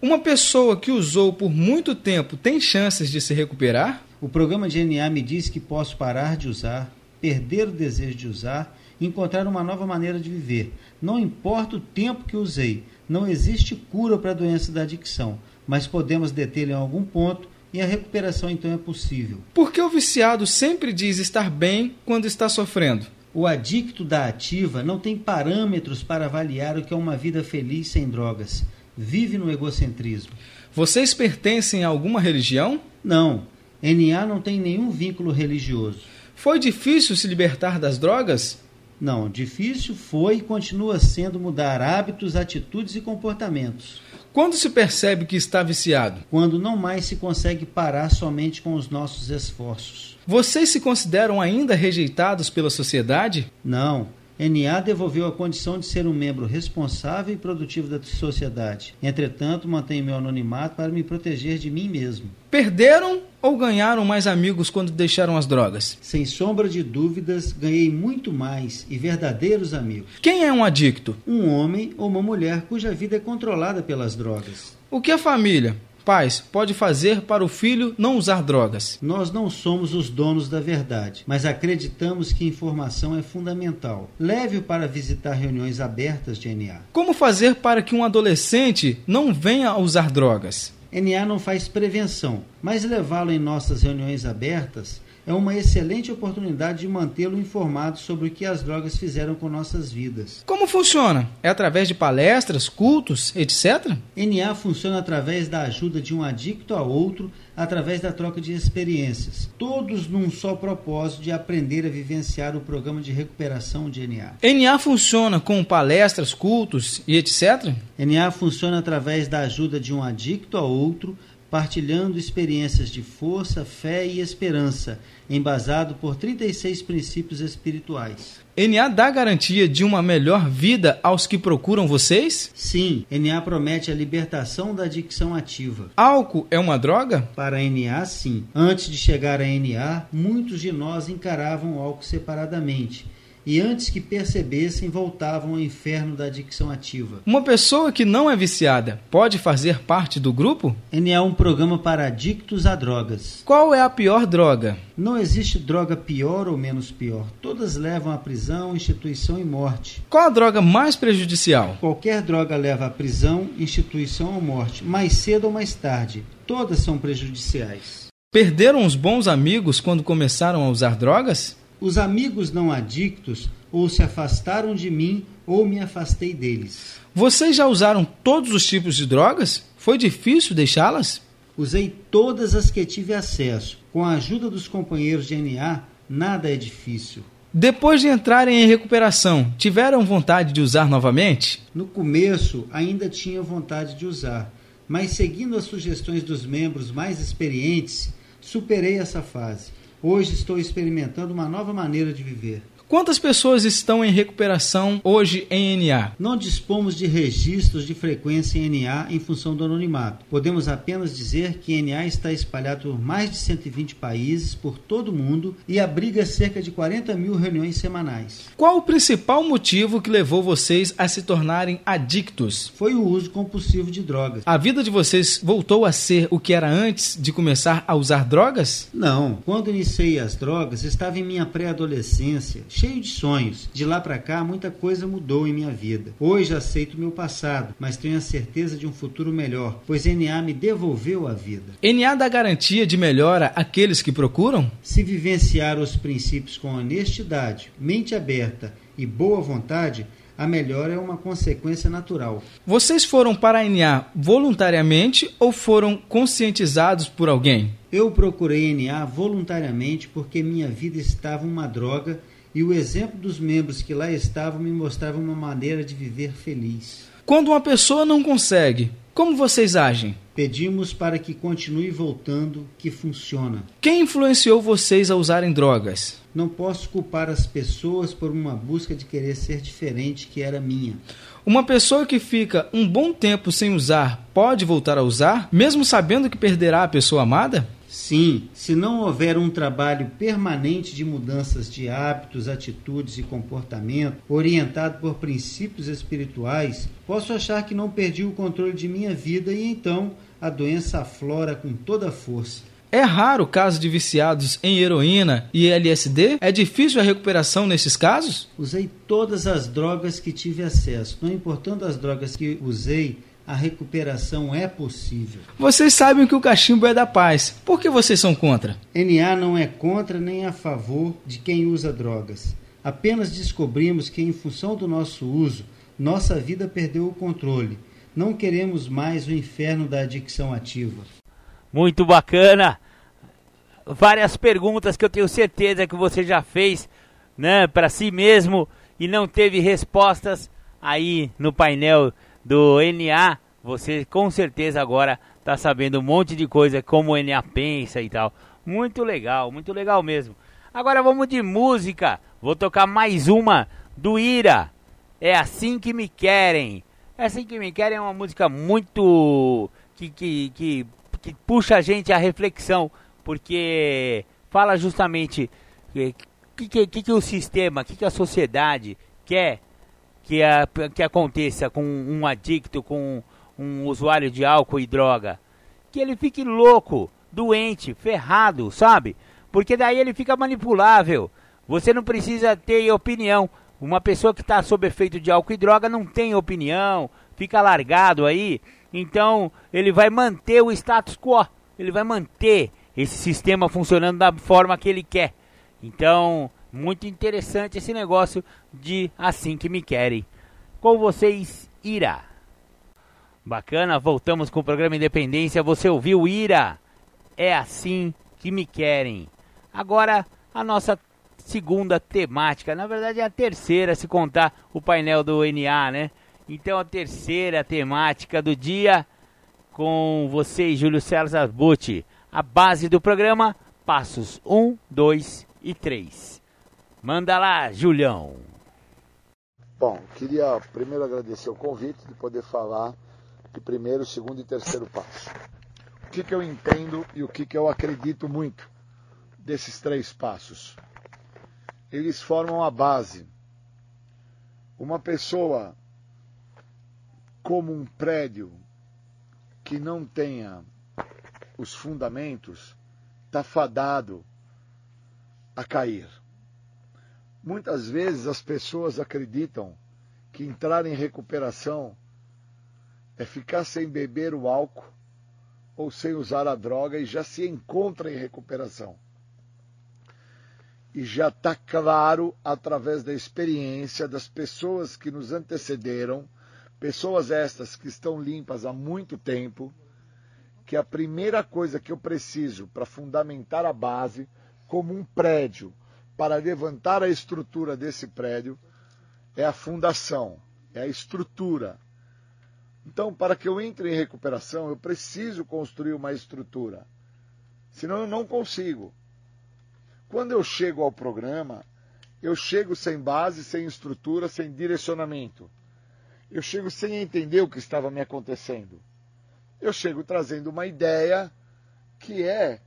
Uma pessoa que usou por muito tempo tem chances de se recuperar? O programa de NA me diz que posso parar de usar, perder o desejo de usar, encontrar uma nova maneira de viver. Não importa o tempo que usei, não existe cura para a doença da adicção, mas podemos detê-la em algum ponto e a recuperação então é possível. Por que o viciado sempre diz estar bem quando está sofrendo? O adicto da ativa não tem parâmetros para avaliar o que é uma vida feliz sem drogas. Vive no egocentrismo. Vocês pertencem a alguma religião? Não. NA não tem nenhum vínculo religioso. Foi difícil se libertar das drogas? Não, difícil foi e continua sendo mudar hábitos, atitudes e comportamentos. Quando se percebe que está viciado? Quando não mais se consegue parar somente com os nossos esforços. Vocês se consideram ainda rejeitados pela sociedade? Não. NA devolveu a condição de ser um membro responsável e produtivo da sociedade. Entretanto, mantenho meu anonimato para me proteger de mim mesmo. Perderam ou ganharam mais amigos quando deixaram as drogas? Sem sombra de dúvidas, ganhei muito mais e verdadeiros amigos. Quem é um adicto? Um homem ou uma mulher cuja vida é controlada pelas drogas. O que a família? Pais, pode fazer para o filho não usar drogas? Nós não somos os donos da verdade, mas acreditamos que informação é fundamental. Leve-o para visitar reuniões abertas de NA. Como fazer para que um adolescente não venha a usar drogas? NA não faz prevenção, mas levá-lo em nossas reuniões abertas é uma excelente oportunidade de mantê-lo informado sobre o que as drogas fizeram com nossas vidas. Como funciona? É através de palestras, cultos, etc? NA funciona através da ajuda de um adicto a outro, através da troca de experiências, todos num só propósito de aprender a vivenciar o programa de recuperação de NA. NA funciona com palestras, cultos e etc? NA funciona através da ajuda de um adicto a outro, partilhando experiências de força, fé e esperança, embasado por 36 princípios espirituais. NA dá garantia de uma melhor vida aos que procuram vocês? Sim, NA promete a libertação da adicção ativa. Álcool é uma droga? Para NA, sim. Antes de chegar a NA, muitos de nós encaravam o álcool separadamente e antes que percebessem, voltavam ao inferno da adicção ativa. Uma pessoa que não é viciada pode fazer parte do grupo? NA é um programa para adictos a drogas. Qual é a pior droga? Não existe droga pior ou menos pior. Todas levam à prisão, instituição e morte. Qual a droga mais prejudicial? Qualquer droga leva à prisão, instituição ou morte, mais cedo ou mais tarde. Todas são prejudiciais. Perderam os bons amigos quando começaram a usar drogas? Os amigos não adictos ou se afastaram de mim ou me afastei deles. Vocês já usaram todos os tipos de drogas? Foi difícil deixá-las? Usei todas as que tive acesso. Com a ajuda dos companheiros de NA, nada é difícil. Depois de entrarem em recuperação, tiveram vontade de usar novamente? No começo, ainda tinha vontade de usar, mas seguindo as sugestões dos membros mais experientes, superei essa fase. Hoje estou experimentando uma nova maneira de viver. Quantas pessoas estão em recuperação hoje em NA? Não dispomos de registros de frequência em NA em função do anonimato. Podemos apenas dizer que NA está espalhado por mais de 120 países por todo o mundo e abriga cerca de 40 mil reuniões semanais. Qual o principal motivo que levou vocês a se tornarem adictos? Foi o uso compulsivo de drogas. A vida de vocês voltou a ser o que era antes de começar a usar drogas? Não. Quando iniciei as drogas, estava em minha pré-adolescência cheio de sonhos. De lá para cá, muita coisa mudou em minha vida. Hoje aceito meu passado, mas tenho a certeza de um futuro melhor, pois NA me devolveu a vida. NA dá garantia de melhora àqueles que procuram? Se vivenciar os princípios com honestidade, mente aberta e boa vontade, a melhora é uma consequência natural. Vocês foram para a NA voluntariamente ou foram conscientizados por alguém? Eu procurei NA voluntariamente porque minha vida estava uma droga e o exemplo dos membros que lá estavam me mostrava uma maneira de viver feliz. Quando uma pessoa não consegue, como vocês agem? Pedimos para que continue voltando, que funciona. Quem influenciou vocês a usarem drogas? Não posso culpar as pessoas por uma busca de querer ser diferente que era minha. Uma pessoa que fica um bom tempo sem usar pode voltar a usar, mesmo sabendo que perderá a pessoa amada? Sim, se não houver um trabalho permanente de mudanças de hábitos, atitudes e comportamento, orientado por princípios espirituais, posso achar que não perdi o controle de minha vida e então a doença aflora com toda a força. É raro o caso de viciados em heroína e LSD? É difícil a recuperação nesses casos? Usei todas as drogas que tive acesso. Não importando as drogas que usei, a recuperação é possível. Vocês sabem que o cachimbo é da paz. Por que vocês são contra? NA não é contra nem a favor de quem usa drogas. Apenas descobrimos que, em função do nosso uso, nossa vida perdeu o controle. Não queremos mais o inferno da adicção ativa. Muito bacana. Várias perguntas que eu tenho certeza que você já fez, né, para si mesmo e não teve respostas aí no painel do NA, você com certeza agora está sabendo um monte de coisa como o NA pensa e tal. Muito legal, muito legal mesmo. Agora vamos de música. Vou tocar mais uma do Ira. É assim que me querem. É assim que me querem é uma música muito que, que, que, que puxa a gente à reflexão, porque fala justamente o que, que, que, que o sistema, o que, que a sociedade quer que, a, que aconteça com um adicto, com um usuário de álcool e droga. Que ele fique louco, doente, ferrado, sabe? Porque daí ele fica manipulável. Você não precisa ter opinião. Uma pessoa que está sob efeito de álcool e droga não tem opinião, fica largado aí. Então ele vai manter o status quo. Ele vai manter esse sistema funcionando da forma que ele quer. Então muito interessante esse negócio de assim que me querem. Com vocês, Ira. Bacana, voltamos com o programa Independência. Você ouviu Ira? É assim que me querem. Agora a nossa segunda temática, na verdade é a terceira, se contar o painel do NA, né? Então a terceira temática do dia com vocês, Júlio César Butti. A base do programa, passos 1, 2 e 3. Manda lá, Julião. Bom, queria primeiro agradecer o convite de poder falar de primeiro, segundo e terceiro passo. O que, que eu entendo e o que, que eu acredito muito desses três passos? Eles formam a base. Uma pessoa como um prédio que não tenha os fundamentos está fadado a cair. Muitas vezes as pessoas acreditam que entrar em recuperação é ficar sem beber o álcool ou sem usar a droga e já se encontra em recuperação. E já está claro, através da experiência das pessoas que nos antecederam, pessoas estas que estão limpas há muito tempo, que a primeira coisa que eu preciso para fundamentar a base, como um prédio, para levantar a estrutura desse prédio é a fundação, é a estrutura. Então, para que eu entre em recuperação, eu preciso construir uma estrutura. Senão eu não consigo. Quando eu chego ao programa, eu chego sem base, sem estrutura, sem direcionamento. Eu chego sem entender o que estava me acontecendo. Eu chego trazendo uma ideia que é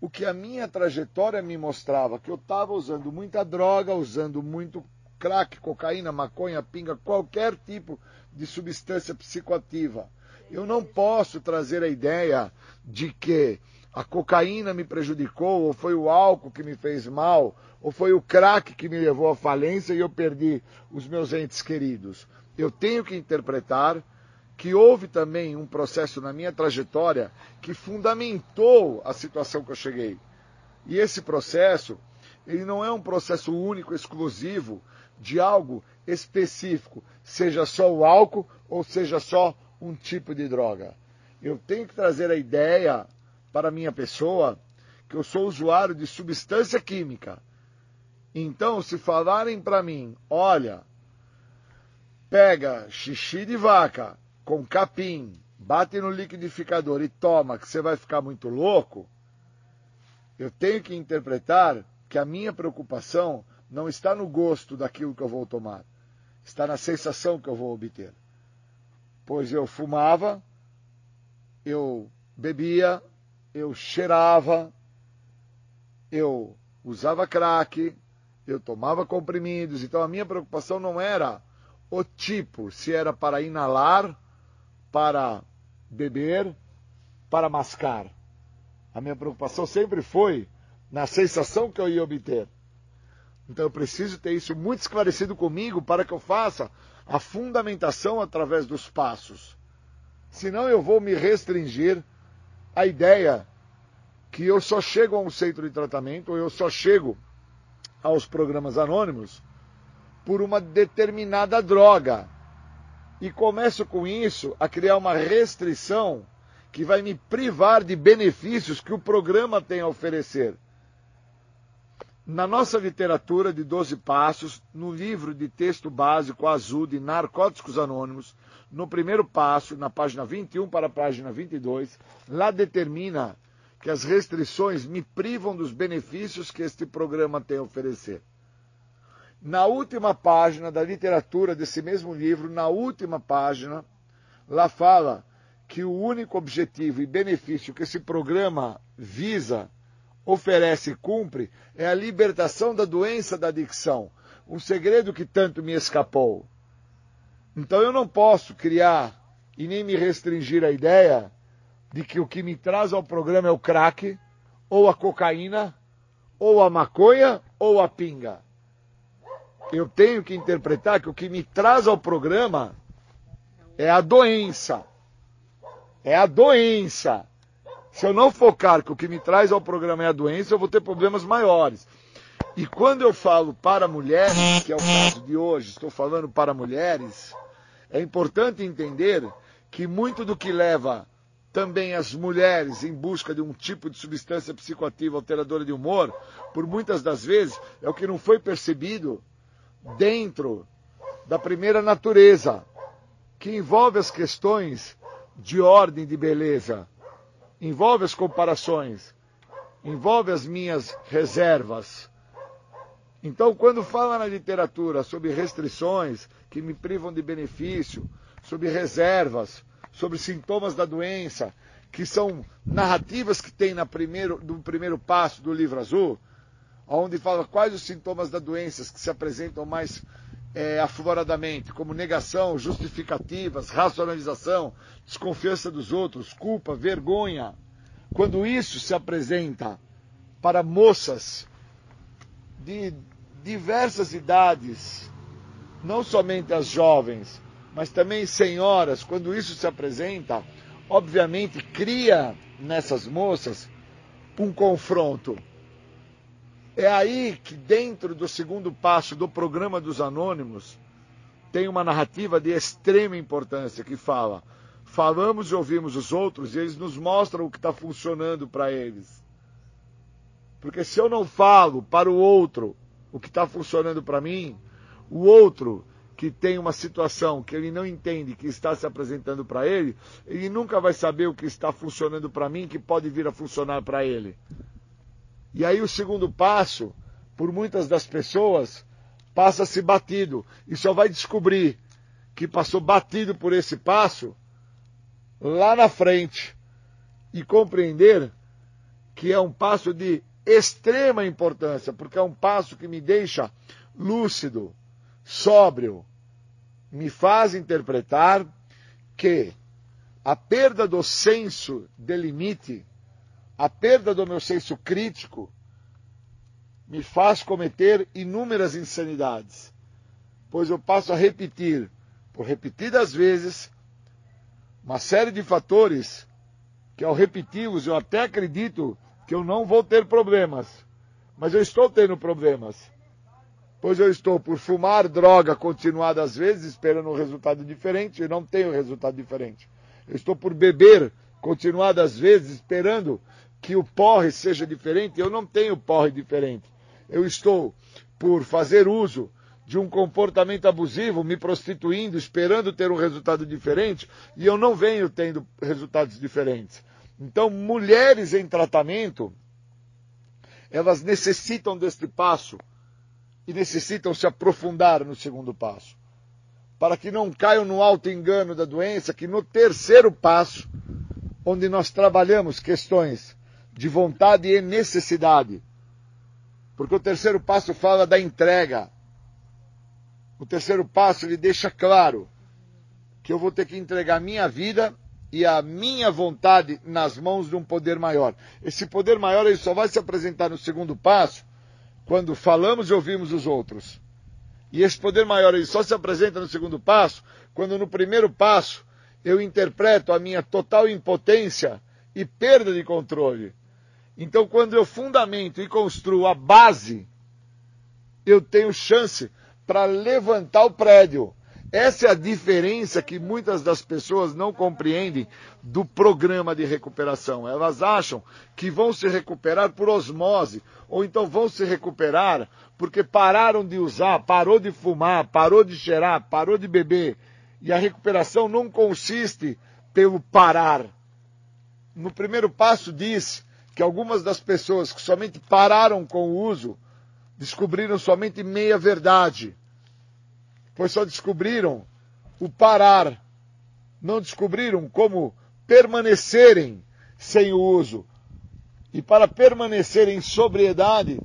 o que a minha trajetória me mostrava, que eu estava usando muita droga, usando muito crack, cocaína, maconha, pinga, qualquer tipo de substância psicoativa. Eu não posso trazer a ideia de que a cocaína me prejudicou, ou foi o álcool que me fez mal, ou foi o crack que me levou à falência e eu perdi os meus entes queridos. Eu tenho que interpretar que houve também um processo na minha trajetória que fundamentou a situação que eu cheguei. E esse processo, ele não é um processo único, exclusivo de algo específico, seja só o álcool ou seja só um tipo de droga. Eu tenho que trazer a ideia para a minha pessoa que eu sou usuário de substância química. Então, se falarem para mim, olha, pega xixi de vaca com capim, bate no liquidificador e toma, que você vai ficar muito louco, eu tenho que interpretar que a minha preocupação não está no gosto daquilo que eu vou tomar, está na sensação que eu vou obter. Pois eu fumava, eu bebia, eu cheirava, eu usava crack, eu tomava comprimidos, então a minha preocupação não era o tipo, se era para inalar, para beber, para mascar. A minha preocupação sempre foi na sensação que eu ia obter. Então eu preciso ter isso muito esclarecido comigo para que eu faça a fundamentação através dos passos. Senão eu vou me restringir à ideia que eu só chego a um centro de tratamento, ou eu só chego aos programas anônimos por uma determinada droga. E começo com isso a criar uma restrição que vai me privar de benefícios que o programa tem a oferecer. Na nossa literatura de 12 passos, no livro de texto básico azul de Narcóticos Anônimos, no primeiro passo, na página 21 para a página 22, lá determina que as restrições me privam dos benefícios que este programa tem a oferecer. Na última página da literatura desse mesmo livro, na última página, lá fala que o único objetivo e benefício que esse programa visa, oferece e cumpre é a libertação da doença da adicção, um segredo que tanto me escapou. Então eu não posso criar e nem me restringir à ideia de que o que me traz ao programa é o crack, ou a cocaína, ou a maconha, ou a pinga eu tenho que interpretar que o que me traz ao programa é a doença. É a doença. Se eu não focar que o que me traz ao programa é a doença, eu vou ter problemas maiores. E quando eu falo para mulheres, que é o caso de hoje, estou falando para mulheres, é importante entender que muito do que leva também as mulheres em busca de um tipo de substância psicoativa alteradora de humor, por muitas das vezes, é o que não foi percebido dentro da primeira natureza, que envolve as questões de ordem de beleza, envolve as comparações, envolve as minhas reservas. Então, quando fala na literatura sobre restrições que me privam de benefício, sobre reservas, sobre sintomas da doença, que são narrativas que tem na primeiro, no primeiro passo do livro azul, onde fala quais os sintomas da doença que se apresentam mais é, afloradamente, como negação, justificativas, racionalização, desconfiança dos outros, culpa, vergonha. Quando isso se apresenta para moças de diversas idades, não somente as jovens, mas também senhoras, quando isso se apresenta, obviamente cria nessas moças um confronto é aí que, dentro do segundo passo do programa dos Anônimos, tem uma narrativa de extrema importância que fala: falamos e ouvimos os outros e eles nos mostram o que está funcionando para eles. Porque se eu não falo para o outro o que está funcionando para mim, o outro que tem uma situação que ele não entende que está se apresentando para ele, ele nunca vai saber o que está funcionando para mim que pode vir a funcionar para ele. E aí o segundo passo, por muitas das pessoas, passa-se batido. E só vai descobrir que passou batido por esse passo lá na frente. E compreender que é um passo de extrema importância, porque é um passo que me deixa lúcido, sóbrio, me faz interpretar que a perda do senso de limite, a perda do meu senso crítico, me faz cometer inúmeras insanidades, pois eu passo a repetir, por repetidas vezes, uma série de fatores que ao repeti-los eu até acredito que eu não vou ter problemas, mas eu estou tendo problemas. Pois eu estou por fumar droga continuadas vezes, esperando um resultado diferente, e não tenho resultado diferente. Eu estou por beber continuadas vezes, esperando que o porre seja diferente, eu não tenho porre diferente. Eu estou por fazer uso de um comportamento abusivo, me prostituindo, esperando ter um resultado diferente, e eu não venho tendo resultados diferentes. Então, mulheres em tratamento, elas necessitam deste passo e necessitam se aprofundar no segundo passo. Para que não caiam no alto engano da doença, que no terceiro passo, onde nós trabalhamos questões de vontade e necessidade, porque o terceiro passo fala da entrega. O terceiro passo ele deixa claro que eu vou ter que entregar minha vida e a minha vontade nas mãos de um poder maior. Esse poder maior ele só vai se apresentar no segundo passo quando falamos e ouvimos os outros. E esse poder maior ele só se apresenta no segundo passo quando no primeiro passo eu interpreto a minha total impotência e perda de controle. Então, quando eu fundamento e construo a base, eu tenho chance para levantar o prédio. Essa é a diferença que muitas das pessoas não compreendem do programa de recuperação. Elas acham que vão se recuperar por osmose, ou então vão se recuperar porque pararam de usar, parou de fumar, parou de cheirar, parou de beber. E a recuperação não consiste pelo parar. No primeiro passo disse que algumas das pessoas que somente pararam com o uso descobriram somente meia verdade pois só descobriram o parar, não descobriram como permanecerem sem o uso. E para permanecer em sobriedade,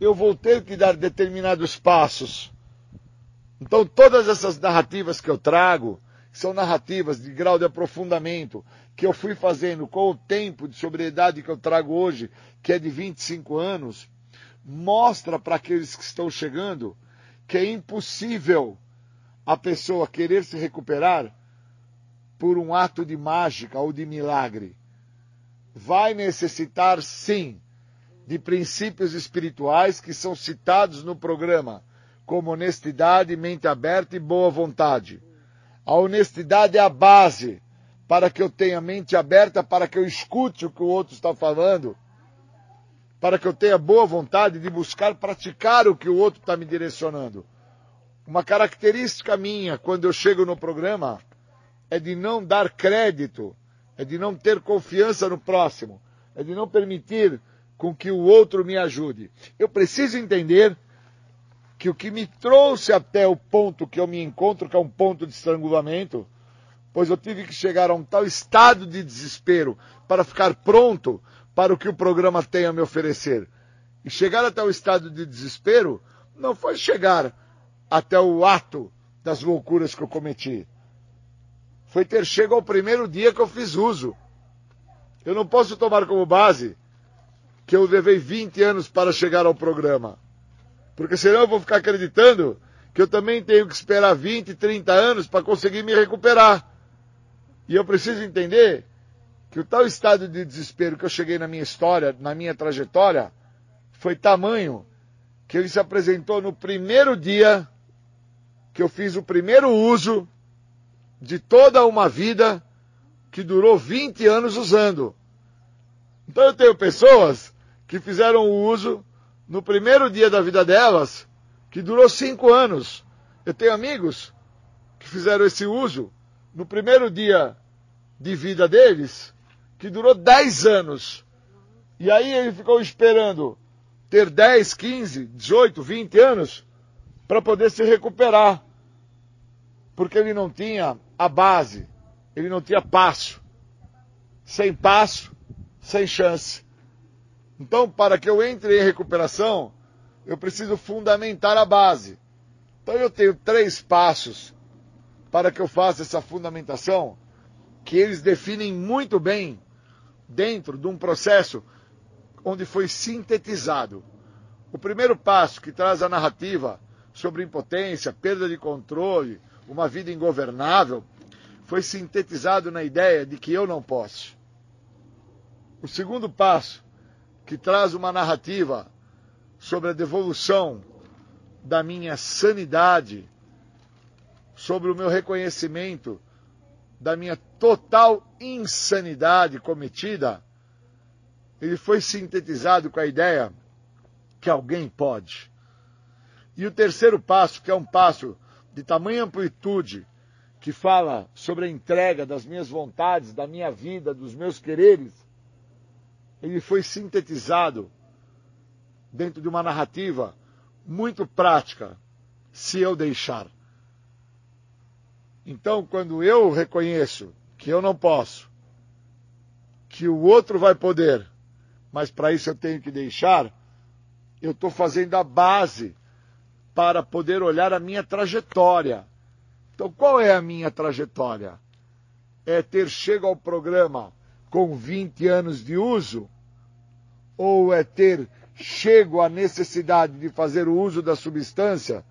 eu vou ter que dar determinados passos. Então, todas essas narrativas que eu trago são narrativas de grau de aprofundamento que eu fui fazendo com o tempo de sobriedade que eu trago hoje, que é de 25 anos, mostra para aqueles que estão chegando que é impossível a pessoa querer se recuperar por um ato de mágica ou de milagre. Vai necessitar, sim, de princípios espirituais que são citados no programa, como honestidade, mente aberta e boa vontade. A honestidade é a base para que eu tenha mente aberta, para que eu escute o que o outro está falando, para que eu tenha boa vontade de buscar praticar o que o outro está me direcionando. Uma característica minha quando eu chego no programa é de não dar crédito, é de não ter confiança no próximo, é de não permitir com que o outro me ajude. Eu preciso entender que o que me trouxe até o ponto que eu me encontro, que é um ponto de estrangulamento, pois eu tive que chegar a um tal estado de desespero para ficar pronto para o que o programa tem a me oferecer. E chegar até o estado de desespero não foi chegar até o ato das loucuras que eu cometi. Foi ter chego ao primeiro dia que eu fiz uso. Eu não posso tomar como base que eu levei 20 anos para chegar ao programa. Porque senão eu vou ficar acreditando que eu também tenho que esperar 20, 30 anos para conseguir me recuperar. E eu preciso entender que o tal estado de desespero que eu cheguei na minha história, na minha trajetória, foi tamanho que ele se apresentou no primeiro dia que eu fiz o primeiro uso de toda uma vida que durou 20 anos usando. Então eu tenho pessoas que fizeram o uso no primeiro dia da vida delas, que durou 5 anos. Eu tenho amigos que fizeram esse uso no primeiro dia de vida deles, que durou 10 anos. E aí ele ficou esperando ter 10, 15, 18, 20 anos para poder se recuperar. Porque ele não tinha a base, ele não tinha passo. Sem passo, sem chance. Então, para que eu entre em recuperação, eu preciso fundamentar a base. Então, eu tenho três passos para que eu faça essa fundamentação, que eles definem muito bem dentro de um processo onde foi sintetizado. O primeiro passo, que traz a narrativa sobre impotência, perda de controle, uma vida ingovernável, foi sintetizado na ideia de que eu não posso. O segundo passo, que traz uma narrativa sobre a devolução da minha sanidade, sobre o meu reconhecimento da minha total insanidade cometida, ele foi sintetizado com a ideia que alguém pode. E o terceiro passo, que é um passo de tamanha amplitude, que fala sobre a entrega das minhas vontades, da minha vida, dos meus quereres, ele foi sintetizado dentro de uma narrativa muito prática, se eu deixar. Então, quando eu reconheço que eu não posso, que o outro vai poder, mas para isso eu tenho que deixar, eu estou fazendo a base para poder olhar a minha trajetória. Então, qual é a minha trajetória? É ter chego ao programa com 20 anos de uso? Ou é ter chego à necessidade de fazer o uso da substância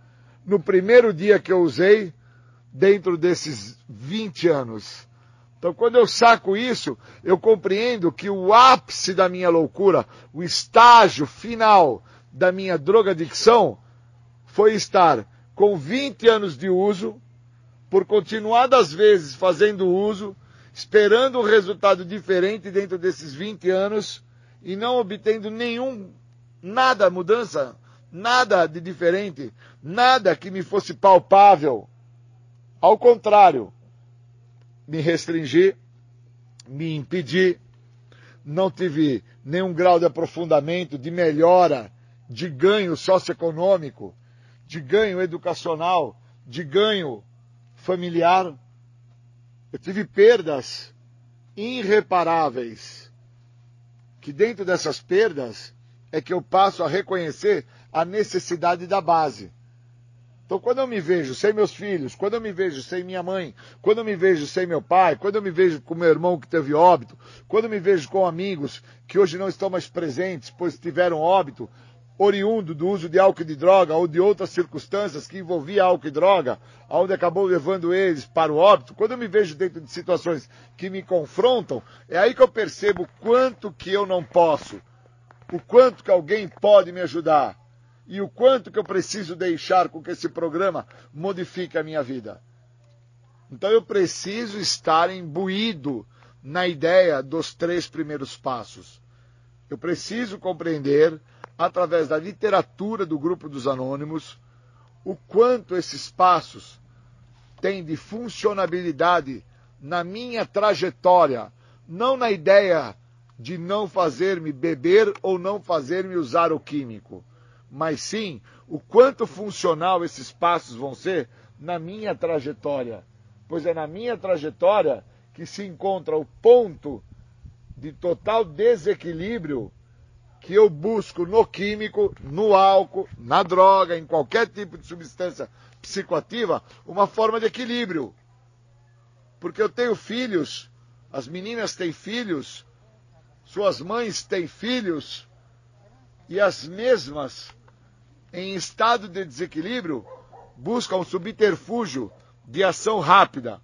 no primeiro dia que eu usei, dentro desses 20 anos? Então, quando eu saco isso, eu compreendo que o ápice da minha loucura, o estágio final da minha drogadicção, foi estar com 20 anos de uso, por continuadas vezes fazendo uso, esperando um resultado diferente dentro desses 20 anos e não obtendo nenhum, nada mudança, nada de diferente, nada que me fosse palpável. Ao contrário, me restringi, me impedi, não tive nenhum grau de aprofundamento, de melhora, de ganho socioeconômico, de ganho educacional, de ganho familiar. Eu tive perdas irreparáveis. Que dentro dessas perdas é que eu passo a reconhecer a necessidade da base. Então, quando eu me vejo sem meus filhos, quando eu me vejo sem minha mãe, quando eu me vejo sem meu pai, quando eu me vejo com meu irmão que teve óbito, quando eu me vejo com amigos que hoje não estão mais presentes, pois tiveram óbito, oriundo do uso de álcool e de droga ou de outras circunstâncias que envolvia álcool e droga, onde acabou levando eles para o óbito, quando eu me vejo dentro de situações que me confrontam, é aí que eu percebo quanto que eu não posso, o quanto que alguém pode me ajudar e o quanto que eu preciso deixar com que esse programa modifique a minha vida. Então eu preciso estar imbuído na ideia dos três primeiros passos. Eu preciso compreender, através da literatura do grupo dos anônimos, o quanto esses passos têm de funcionabilidade na minha trajetória, não na ideia de não fazer-me beber ou não fazer-me usar o químico mas sim o quanto funcional esses passos vão ser na minha trajetória. Pois é na minha trajetória que se encontra o ponto de total desequilíbrio que eu busco no químico, no álcool, na droga, em qualquer tipo de substância psicoativa, uma forma de equilíbrio. Porque eu tenho filhos, as meninas têm filhos, suas mães têm filhos, e as mesmas em estado de desequilíbrio buscam um subterfúgio de ação rápida.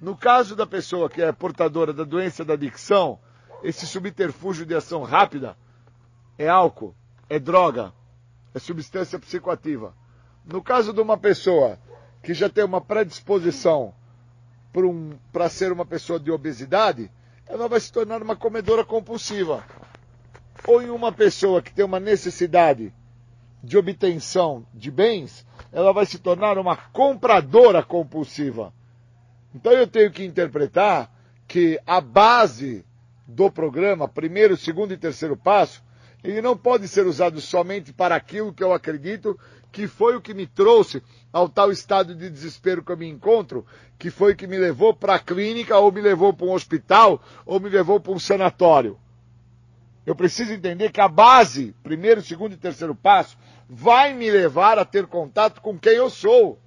No caso da pessoa que é portadora da doença da adicção, esse subterfúgio de ação rápida é álcool, é droga, é substância psicoativa. No caso de uma pessoa que já tem uma predisposição para um, ser uma pessoa de obesidade, ela vai se tornar uma comedora compulsiva. Ou em uma pessoa que tem uma necessidade de obtenção de bens, ela vai se tornar uma compradora compulsiva. Então eu tenho que interpretar que a base do programa, primeiro, segundo e terceiro passo, ele não pode ser usado somente para aquilo que eu acredito que foi o que me trouxe ao tal estado de desespero que eu me encontro, que foi o que me levou para a clínica, ou me levou para um hospital, ou me levou para um sanatório. Eu preciso entender que a base, primeiro, segundo e terceiro passo, vai me levar a ter contato com quem eu sou.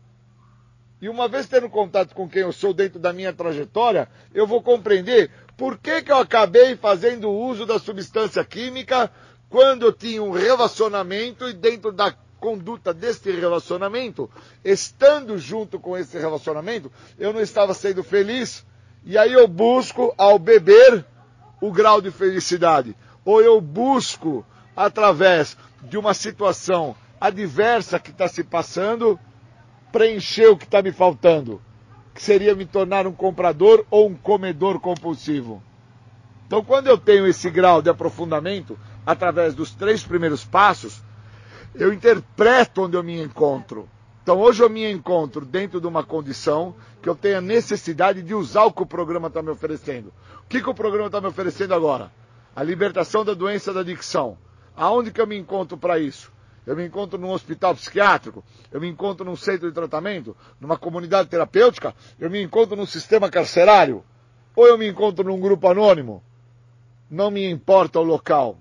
E uma vez tendo contato com quem eu sou dentro da minha trajetória, eu vou compreender por que, que eu acabei fazendo uso da substância química quando eu tinha um relacionamento e dentro da conduta deste relacionamento, estando junto com esse relacionamento, eu não estava sendo feliz. E aí eu busco, ao beber, o grau de felicidade. Ou eu busco, através de uma situação adversa que está se passando, preencher o que está me faltando, que seria me tornar um comprador ou um comedor compulsivo. Então, quando eu tenho esse grau de aprofundamento, através dos três primeiros passos, eu interpreto onde eu me encontro. Então, hoje eu me encontro dentro de uma condição que eu tenho a necessidade de usar o que o programa está me oferecendo. O que, que o programa está me oferecendo agora? A libertação da doença da adicção. Aonde que eu me encontro para isso? eu me encontro num hospital psiquiátrico, eu me encontro num centro de tratamento, numa comunidade terapêutica, eu me encontro num sistema carcerário, ou eu me encontro num grupo anônimo. Não me importa o local.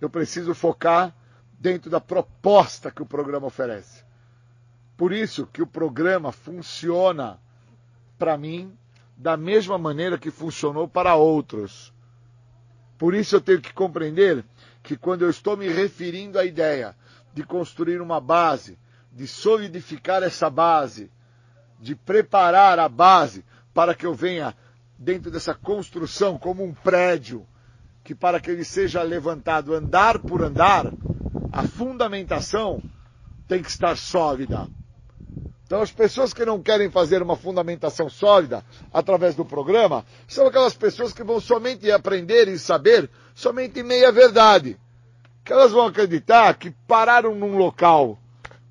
Eu preciso focar dentro da proposta que o programa oferece. Por isso que o programa funciona para mim da mesma maneira que funcionou para outros. Por isso eu tenho que compreender que quando eu estou me referindo à ideia de construir uma base, de solidificar essa base, de preparar a base para que eu venha dentro dessa construção como um prédio, que para que ele seja levantado andar por andar, a fundamentação tem que estar sólida. Então, as pessoas que não querem fazer uma fundamentação sólida através do programa são aquelas pessoas que vão somente aprender e saber somente meia verdade que elas vão acreditar que pararam num local,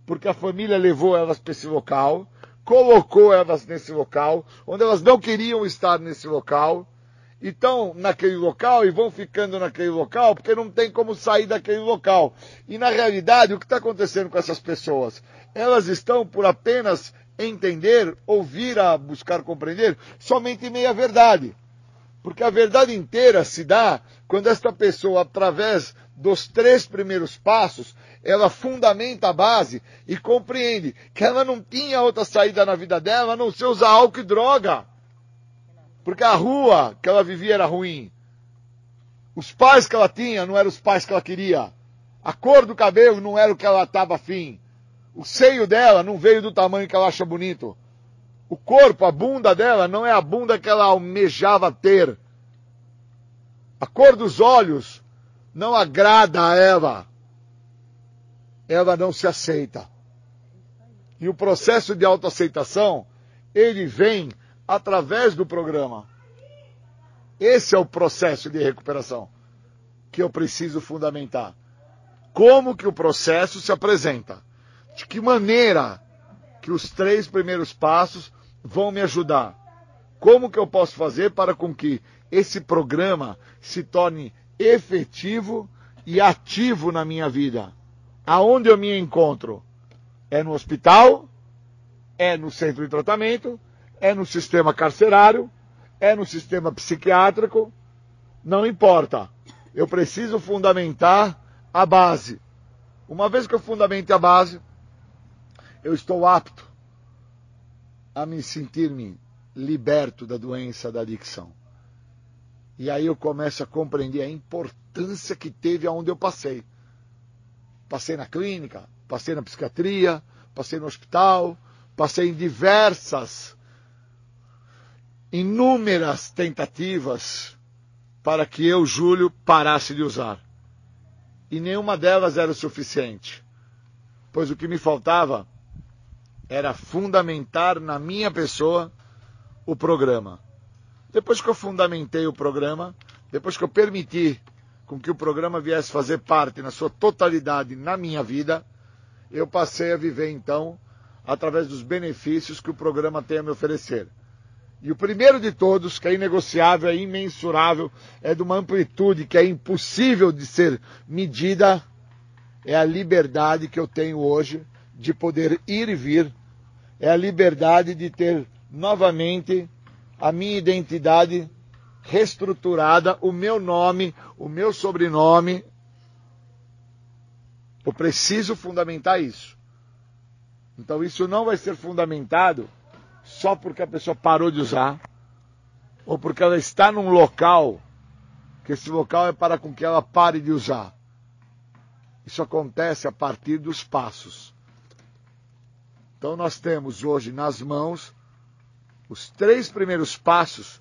porque a família levou elas para esse local, colocou elas nesse local, onde elas não queriam estar nesse local, e estão naquele local e vão ficando naquele local porque não tem como sair daquele local. E na realidade, o que está acontecendo com essas pessoas? Elas estão por apenas entender, ouvir a buscar compreender, somente meia verdade. Porque a verdade inteira se dá quando esta pessoa, através dos três primeiros passos, ela fundamenta a base e compreende que ela não tinha outra saída na vida dela a não ser usar álcool e droga. Porque a rua que ela vivia era ruim. Os pais que ela tinha não eram os pais que ela queria. A cor do cabelo não era o que ela estava afim. O seio dela não veio do tamanho que ela acha bonito. O corpo, a bunda dela, não é a bunda que ela almejava ter. A cor dos olhos não agrada a Eva. Eva não se aceita. E o processo de autoaceitação, ele vem através do programa. Esse é o processo de recuperação que eu preciso fundamentar. Como que o processo se apresenta? De que maneira que os três primeiros passos vão me ajudar? Como que eu posso fazer para com que esse programa se torne efetivo e ativo na minha vida. Aonde eu me encontro? É no hospital, é no centro de tratamento, é no sistema carcerário, é no sistema psiquiátrico, não importa. Eu preciso fundamentar a base. Uma vez que eu fundamente a base, eu estou apto a me sentir-me liberto da doença da adicção. E aí eu começo a compreender a importância que teve aonde eu passei. Passei na clínica, passei na psiquiatria, passei no hospital, passei em diversas, inúmeras tentativas para que eu, Júlio, parasse de usar. E nenhuma delas era o suficiente. Pois o que me faltava era fundamentar na minha pessoa o programa. Depois que eu fundamentei o programa, depois que eu permiti com que o programa viesse fazer parte na sua totalidade na minha vida, eu passei a viver então através dos benefícios que o programa tem a me oferecer. E o primeiro de todos, que é inegociável, é imensurável, é de uma amplitude que é impossível de ser medida, é a liberdade que eu tenho hoje de poder ir e vir, é a liberdade de ter novamente a minha identidade reestruturada, o meu nome, o meu sobrenome. Eu preciso fundamentar isso. Então isso não vai ser fundamentado só porque a pessoa parou de usar ou porque ela está num local que esse local é para com que ela pare de usar. Isso acontece a partir dos passos. Então nós temos hoje nas mãos os três primeiros passos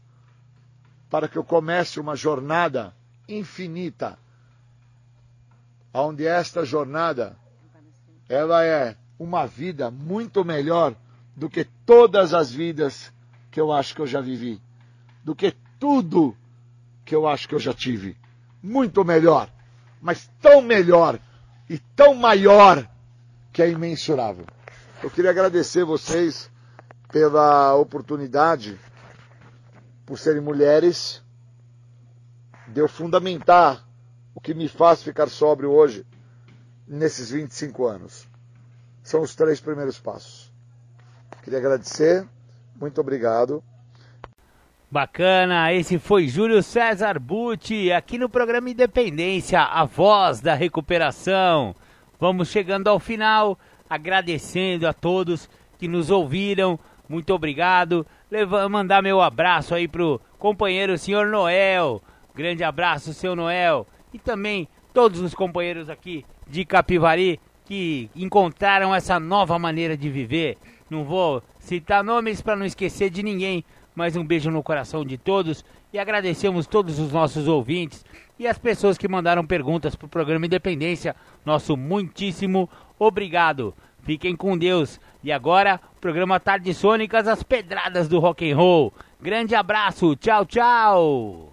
para que eu comece uma jornada infinita, onde esta jornada ela é uma vida muito melhor do que todas as vidas que eu acho que eu já vivi, do que tudo que eu acho que eu já tive. Muito melhor, mas tão melhor e tão maior que é imensurável. Eu queria agradecer vocês pela oportunidade, por serem mulheres, de eu fundamentar o que me faz ficar sóbrio hoje, nesses 25 anos. São os três primeiros passos. Queria agradecer, muito obrigado. Bacana, esse foi Júlio César Butti, aqui no programa Independência, a voz da recuperação. Vamos chegando ao final, agradecendo a todos que nos ouviram. Muito obrigado. Leva, mandar meu abraço aí pro companheiro senhor Noel. Grande abraço, seu Noel. E também todos os companheiros aqui de Capivari que encontraram essa nova maneira de viver. Não vou citar nomes para não esquecer de ninguém, mais um beijo no coração de todos e agradecemos todos os nossos ouvintes e as pessoas que mandaram perguntas para o programa Independência. Nosso muitíssimo obrigado. Fiquem com Deus. E agora, programa Tarde Sônicas, as pedradas do rock and roll. Grande abraço. Tchau, tchau.